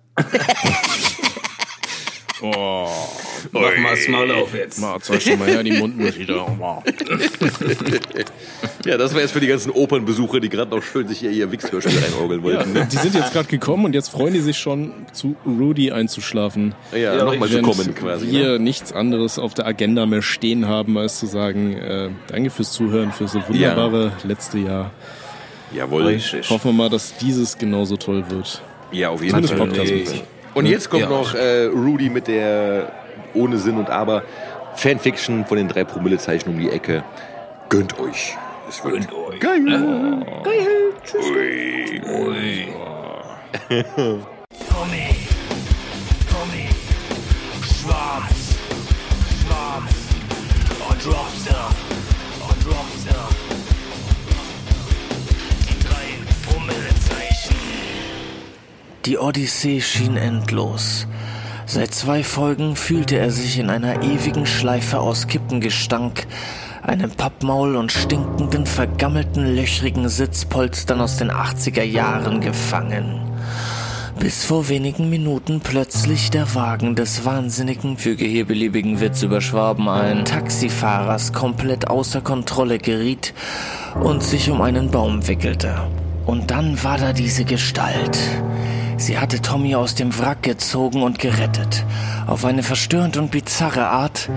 Mach mal das Maul auf jetzt. Mal, zeig schon mal her die Mundmusik da. Ja, das war jetzt für die ganzen Opernbesucher, die gerade noch schön sich hier ihr Wichshörspiel reinorgeln wollten. Ne? Die sind jetzt gerade gekommen und jetzt freuen die sich schon, zu Rudy einzuschlafen. Ja, Ja, nochmal zu kommen quasi. wir Ne? nichts anderes auf der Agenda mehr stehen haben, als zu sagen, äh, danke fürs Zuhören, für so wunderbare letzte Jahr. Jawohl. Hoffen wir mal, dass dieses genauso toll wird. Ja, auf jeden Fall. Und jetzt kommt Ja. noch äh, Rudy mit der ohne Sinn und Aber Fanfiction von den drei Promillezeichen um die Ecke. Gönnt euch. Es wird Gönnt euch. geil. Tommy, Tommy, schwarz, schwarz und Rockstar, Die Odyssee schien endlos. Seit zwei Folgen fühlte er sich in einer ewigen Schleife aus Kippengestank, einem Pappmaul und stinkenden, vergammelten, löchrigen Sitzpolstern aus den 80er Jahren gefangen. Bis vor wenigen Minuten plötzlich der Wagen des wahnsinnigen, füge hier beliebigen Witz über Schwaben ein, Taxifahrers komplett außer Kontrolle geriet und sich um einen Baum wickelte. Und dann war da diese Gestalt. Sie hatte Tommy aus dem Wrack gezogen und gerettet. Auf eine verstörend und bizarre Art.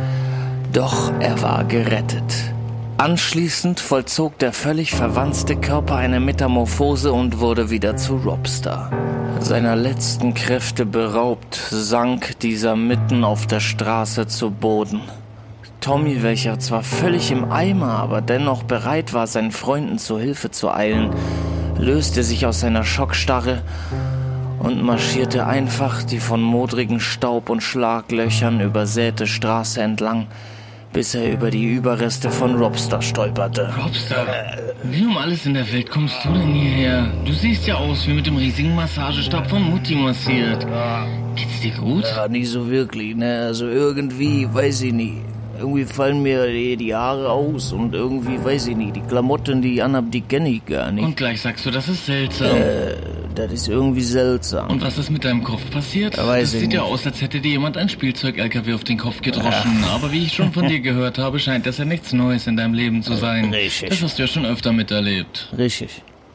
Doch er war gerettet. Anschließend vollzog der völlig verwanzte Körper eine Metamorphose und wurde wieder zu Robster. Seiner letzten Kräfte beraubt, sank dieser mitten auf der Straße zu Boden. Tommy, welcher zwar völlig im Eimer, aber dennoch bereit war, seinen Freunden zu Hilfe zu eilen, löste sich aus seiner Schockstarre und marschierte einfach die von modrigen Staub und Schlaglöchern übersäte Straße entlang, bis er über die Überreste von Robster stolperte. Robster, wie um alles in der Welt kommst du denn hierher? Du siehst ja aus wie mit dem riesigen Massagestab von Mutti massiert. Geht's dir gut? Ja, nicht so wirklich, ne? Also irgendwie, weiß ich nicht. Irgendwie fallen mir die, die Haare aus und irgendwie, weiß ich nicht, die Klamotten, die ich anhab, die kenne ich gar nicht. Und gleich sagst du, das ist seltsam. Das ist irgendwie seltsam. Und was ist mit deinem Kopf passiert? weiß das ich sieht ja nicht. aus, als hätte dir jemand ein Spielzeug-LKW auf den Kopf gedroschen. Aber wie ich schon von dir gehört habe, scheint das ja nichts Neues in deinem Leben zu sein. Richtig. Das hast du ja schon öfter miterlebt. Richtig.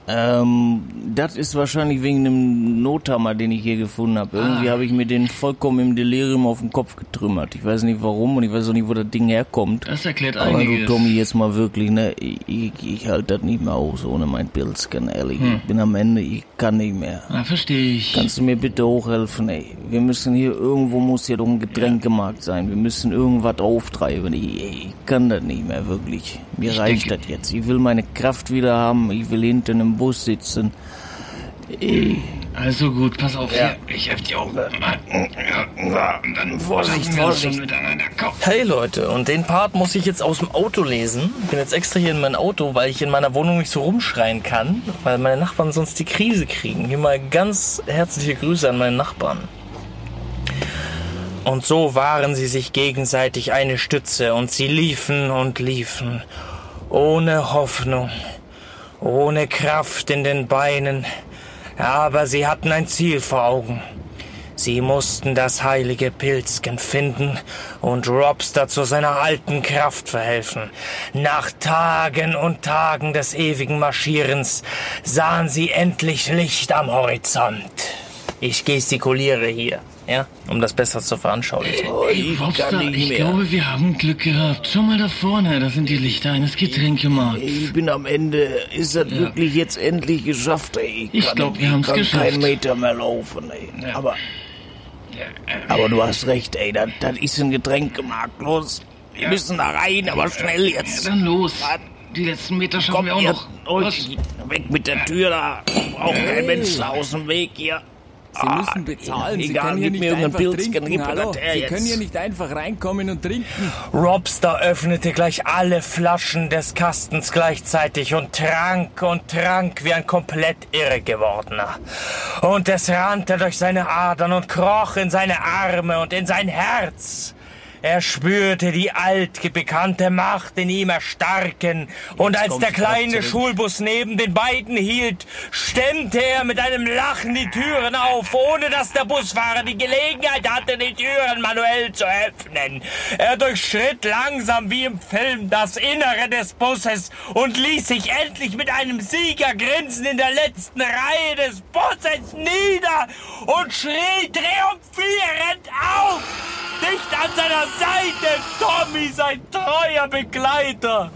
Ähm, das ist wahrscheinlich wegen dem Nothammer, den ich hier gefunden habe. Irgendwie habe ich mir den vollkommen im Delirium auf den Kopf getrümmert. Ich weiß nicht warum und ich weiß auch nicht, wo das Ding herkommt. Das erklärt Aber du, einiges. Tommy, jetzt mal wirklich, ne? Ich, ich, ich halte das nicht mehr aus ohne mein Pilzken, ehrlich. Ich bin am Ende, ich kann nicht mehr. Ah, verstehe ich. Kannst du mir bitte hochhelfen, ey? Wir müssen hier, irgendwo muss hier doch ein Getränkemarkt sein. Wir müssen irgendwas auftreiben. Ich, ich kann das nicht mehr, wirklich. Mir Ich reicht denke- das jetzt. Ich will meine Kraft wieder haben. Ich will hinten im Bus sitzen. Ich, Also gut, pass auf. Hier, ich helfe dir auch. Und dann Vorsicht, Vorsicht. Hey Leute, und den Part muss ich jetzt aus dem Auto lesen. Bin jetzt extra hier in mein Auto, weil ich in meiner Wohnung nicht so rumschreien kann, weil meine Nachbarn sonst die Krise kriegen. Hier mal ganz herzliche Grüße an meine Nachbarn. Und so waren sie sich gegenseitig eine Stütze und sie liefen und liefen, ohne Hoffnung, ohne Kraft in den Beinen, aber sie hatten ein Ziel vor Augen. Sie mussten das heilige Pilzken finden und Robster zu seiner alten Kraft verhelfen. Nach Tagen und Tagen des ewigen Marschierens sahen sie endlich Licht am Horizont. Ich gestikuliere hier, ja, um das besser zu veranschaulichen. Ey, Robster, ich glaube, wir haben Glück gehabt. Schau mal da vorne, das sind die Lichter eines Getränkemarkts. Ich bin am Ende. Ist das wirklich jetzt endlich geschafft, ey? Ich kann- glaub, wir haben's kann geschafft. keinen Meter mehr laufen, ey. Ja. Aber, aber du hast recht, ey. Das, das ist ein Getränkemarkt. Los, wir müssen da rein, aber schnell jetzt. Dann los. Die letzten Meter schaffen Komm wir auch noch. los, weg mit der Tür da. Braucht kein Mensch da aus dem Weg hier. Sie müssen bezahlen. Sie egal, können hier nicht einfach Pilzken, trinken. Hallo? Sie können hier nicht einfach reinkommen und trinken. Robster öffnete gleich alle Flaschen des Kastens gleichzeitig und trank und trank wie ein komplett irre gewordener. Und es rannte durch seine Adern und kroch in seine Arme und in sein Herz. Er spürte die altbekannte Macht in ihm erstarken, und als der kleine. Schulbus neben den beiden hielt, stemmte er mit einem Lachen die Türen auf, ohne dass der Busfahrer die Gelegenheit hatte, die Türen manuell zu öffnen. Er durchschritt langsam wie im Film das Innere des Busses und ließ sich endlich mit einem Siegergrinsen in der letzten Reihe des Busses nieder und schrie triumphierend auf. Dicht an seiner Seite Tommy, sein treuer Begleiter.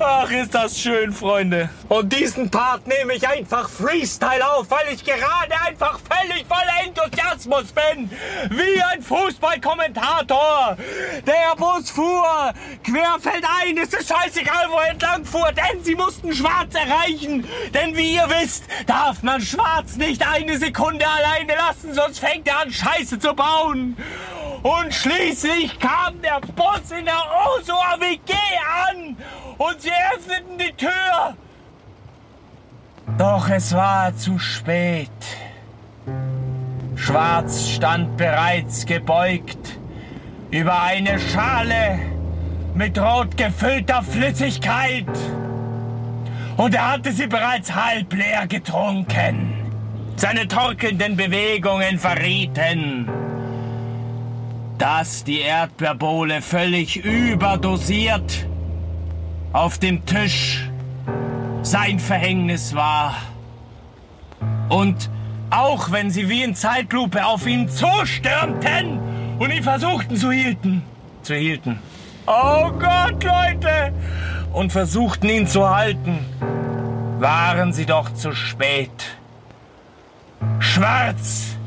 Ach, ist das schön, Freunde. Und diesen Part nehme ich einfach Freestyle auf, weil ich gerade einfach völlig voller Enthusiasmus bin. Wie ein Fußballkommentator. Der Bus fuhr querfeldein. Es ist scheißegal, wo er entlang fuhr, denn sie mussten Schwarz erreichen. Denn wie ihr wisst, darf man Schwarz nicht eine Sekunde alleine lassen, sonst fängt er an, Scheiße zu bauen. Und schließlich kam der Bus in der Osua WG an und sie öffneten die Tür. Doch es war zu spät. Schwarz stand bereits gebeugt über eine Schale mit rot gefüllter Flüssigkeit. Und er hatte sie bereits halb leer getrunken. Seine torkelnden Bewegungen verrieten, dass die Erdbeerbohle völlig überdosiert auf dem Tisch sein Verhängnis war. Und auch wenn sie wie in Zeitlupe auf ihn zustürmten und ihn versuchten zu hielten, zu hielten. Oh Gott, Leute! Und versuchten ihn zu halten, waren sie doch zu spät. Schwarz,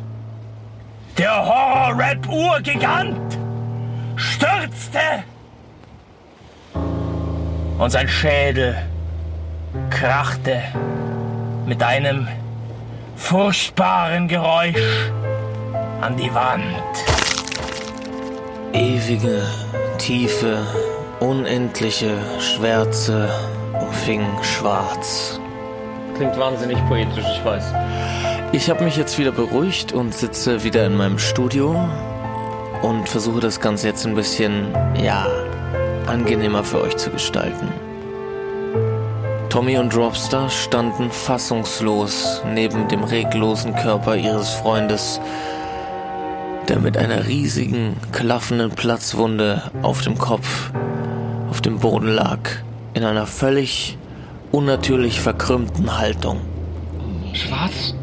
der Horror-Rap-Urgigant, stürzte und sein Schädel krachte mit einem furchtbaren Geräusch an die Wand. Ewige, tiefe, unendliche Schwärze umfing Schwarz. Klingt wahnsinnig poetisch, ich weiß. Ich habe mich jetzt wieder beruhigt und sitze wieder in meinem Studio und versuche das Ganze jetzt ein bisschen, ja, angenehmer für euch zu gestalten. Tommy und Dropstar standen fassungslos neben dem reglosen Körper ihres Freundes, der mit einer riesigen, klaffenden Platzwunde auf dem Kopf auf dem Boden lag, in einer völlig unnatürlich verkrümmten Haltung. Schwarz?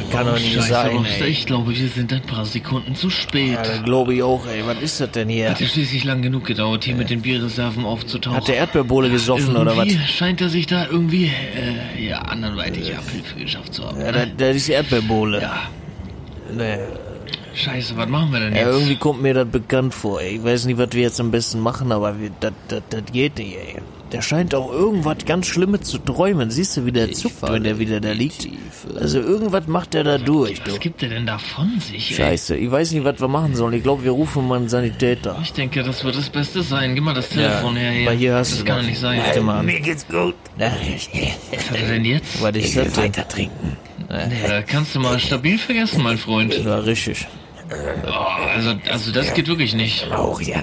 Das kann doch nicht Scheiße, sein, ey. ich glaube, wir sind ein paar Sekunden zu spät. Ja, glaube ich auch, ey. Was ist das denn hier? Hat ja schließlich lang genug gedauert, hier mit den Bierreserven aufzutauchen. Hat der Erdbeerbohle gesoffen oder was? Irgendwie scheint er sich da irgendwie, äh, ja, anderweitig Abhilfe geschafft zu haben. Ja, das, das ist Erdbeerbohle. Ja, Nee. scheiße, was machen wir denn Ja, jetzt? irgendwie kommt mir das bekannt vor, ey. Ich weiß nicht, was wir jetzt am besten machen, aber das geht nicht, ey. Der scheint auch irgendwas ganz Schlimmes zu träumen. Siehst du, wie der zuckt, wenn der wieder da liegt? Also irgendwas macht er da durch, du. Was gibt er denn da von sich? ey? Scheiße, ich weiß nicht, was wir machen sollen. Ich glaube, wir rufen mal einen Sanitäter. Ich denke, das wird das Beste sein. Gib mal das Telefon her hier. Aber hier hast das du kann doch nicht sein. Warte mal. Mir geht's gut. Na, Was hat er denn jetzt? was ist das denn? Weiter trinken. Äh, kannst du mal stabil vergessen, mein Freund. Ja, richtig. Oh, also, also das geht wirklich nicht. Auch ja.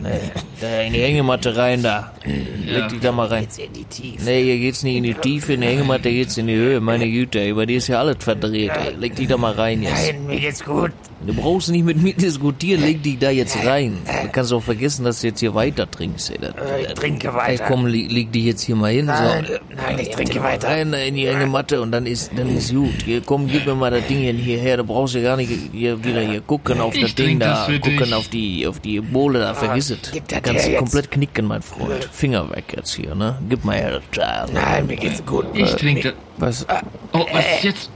Da in die Hängematte rein da. Ja. Leg dich da mal rein. Jetzt in die Tiefe. Nee, hier geht's nicht in die Tiefe, in die Hängematte geht's in die Höhe. Meine Güte, ey, bei dir ist ja alles verdreht. Ey. Leg dich da mal rein jetzt. Nein, mir geht's gut. Du brauchst nicht mit mir diskutieren, leg dich da jetzt rein. Du kannst auch vergessen, dass du jetzt hier weiter trinkst. Ey. Das- Ich trinke Ey, weiter. komm, leg, leg dich jetzt hier mal hin. Nein, so. nein, ich trinke weiter. Rein in die enge Matte und dann ist, dann ist gut. Hier, komm, gib mir mal das Ding hierher. Du brauchst ja gar nicht hier wieder hier gucken auf Ich das Ding da. das für gucken dich. auf die, auf die Bohle da. Vergiss es. gib das Kannst her du jetzt. komplett knicken, mein Freund. Finger weg jetzt hier, ne? Gib mal her das Teil. Nein, mir geht's gut. Ich trinke. Was? Oh, was jetzt?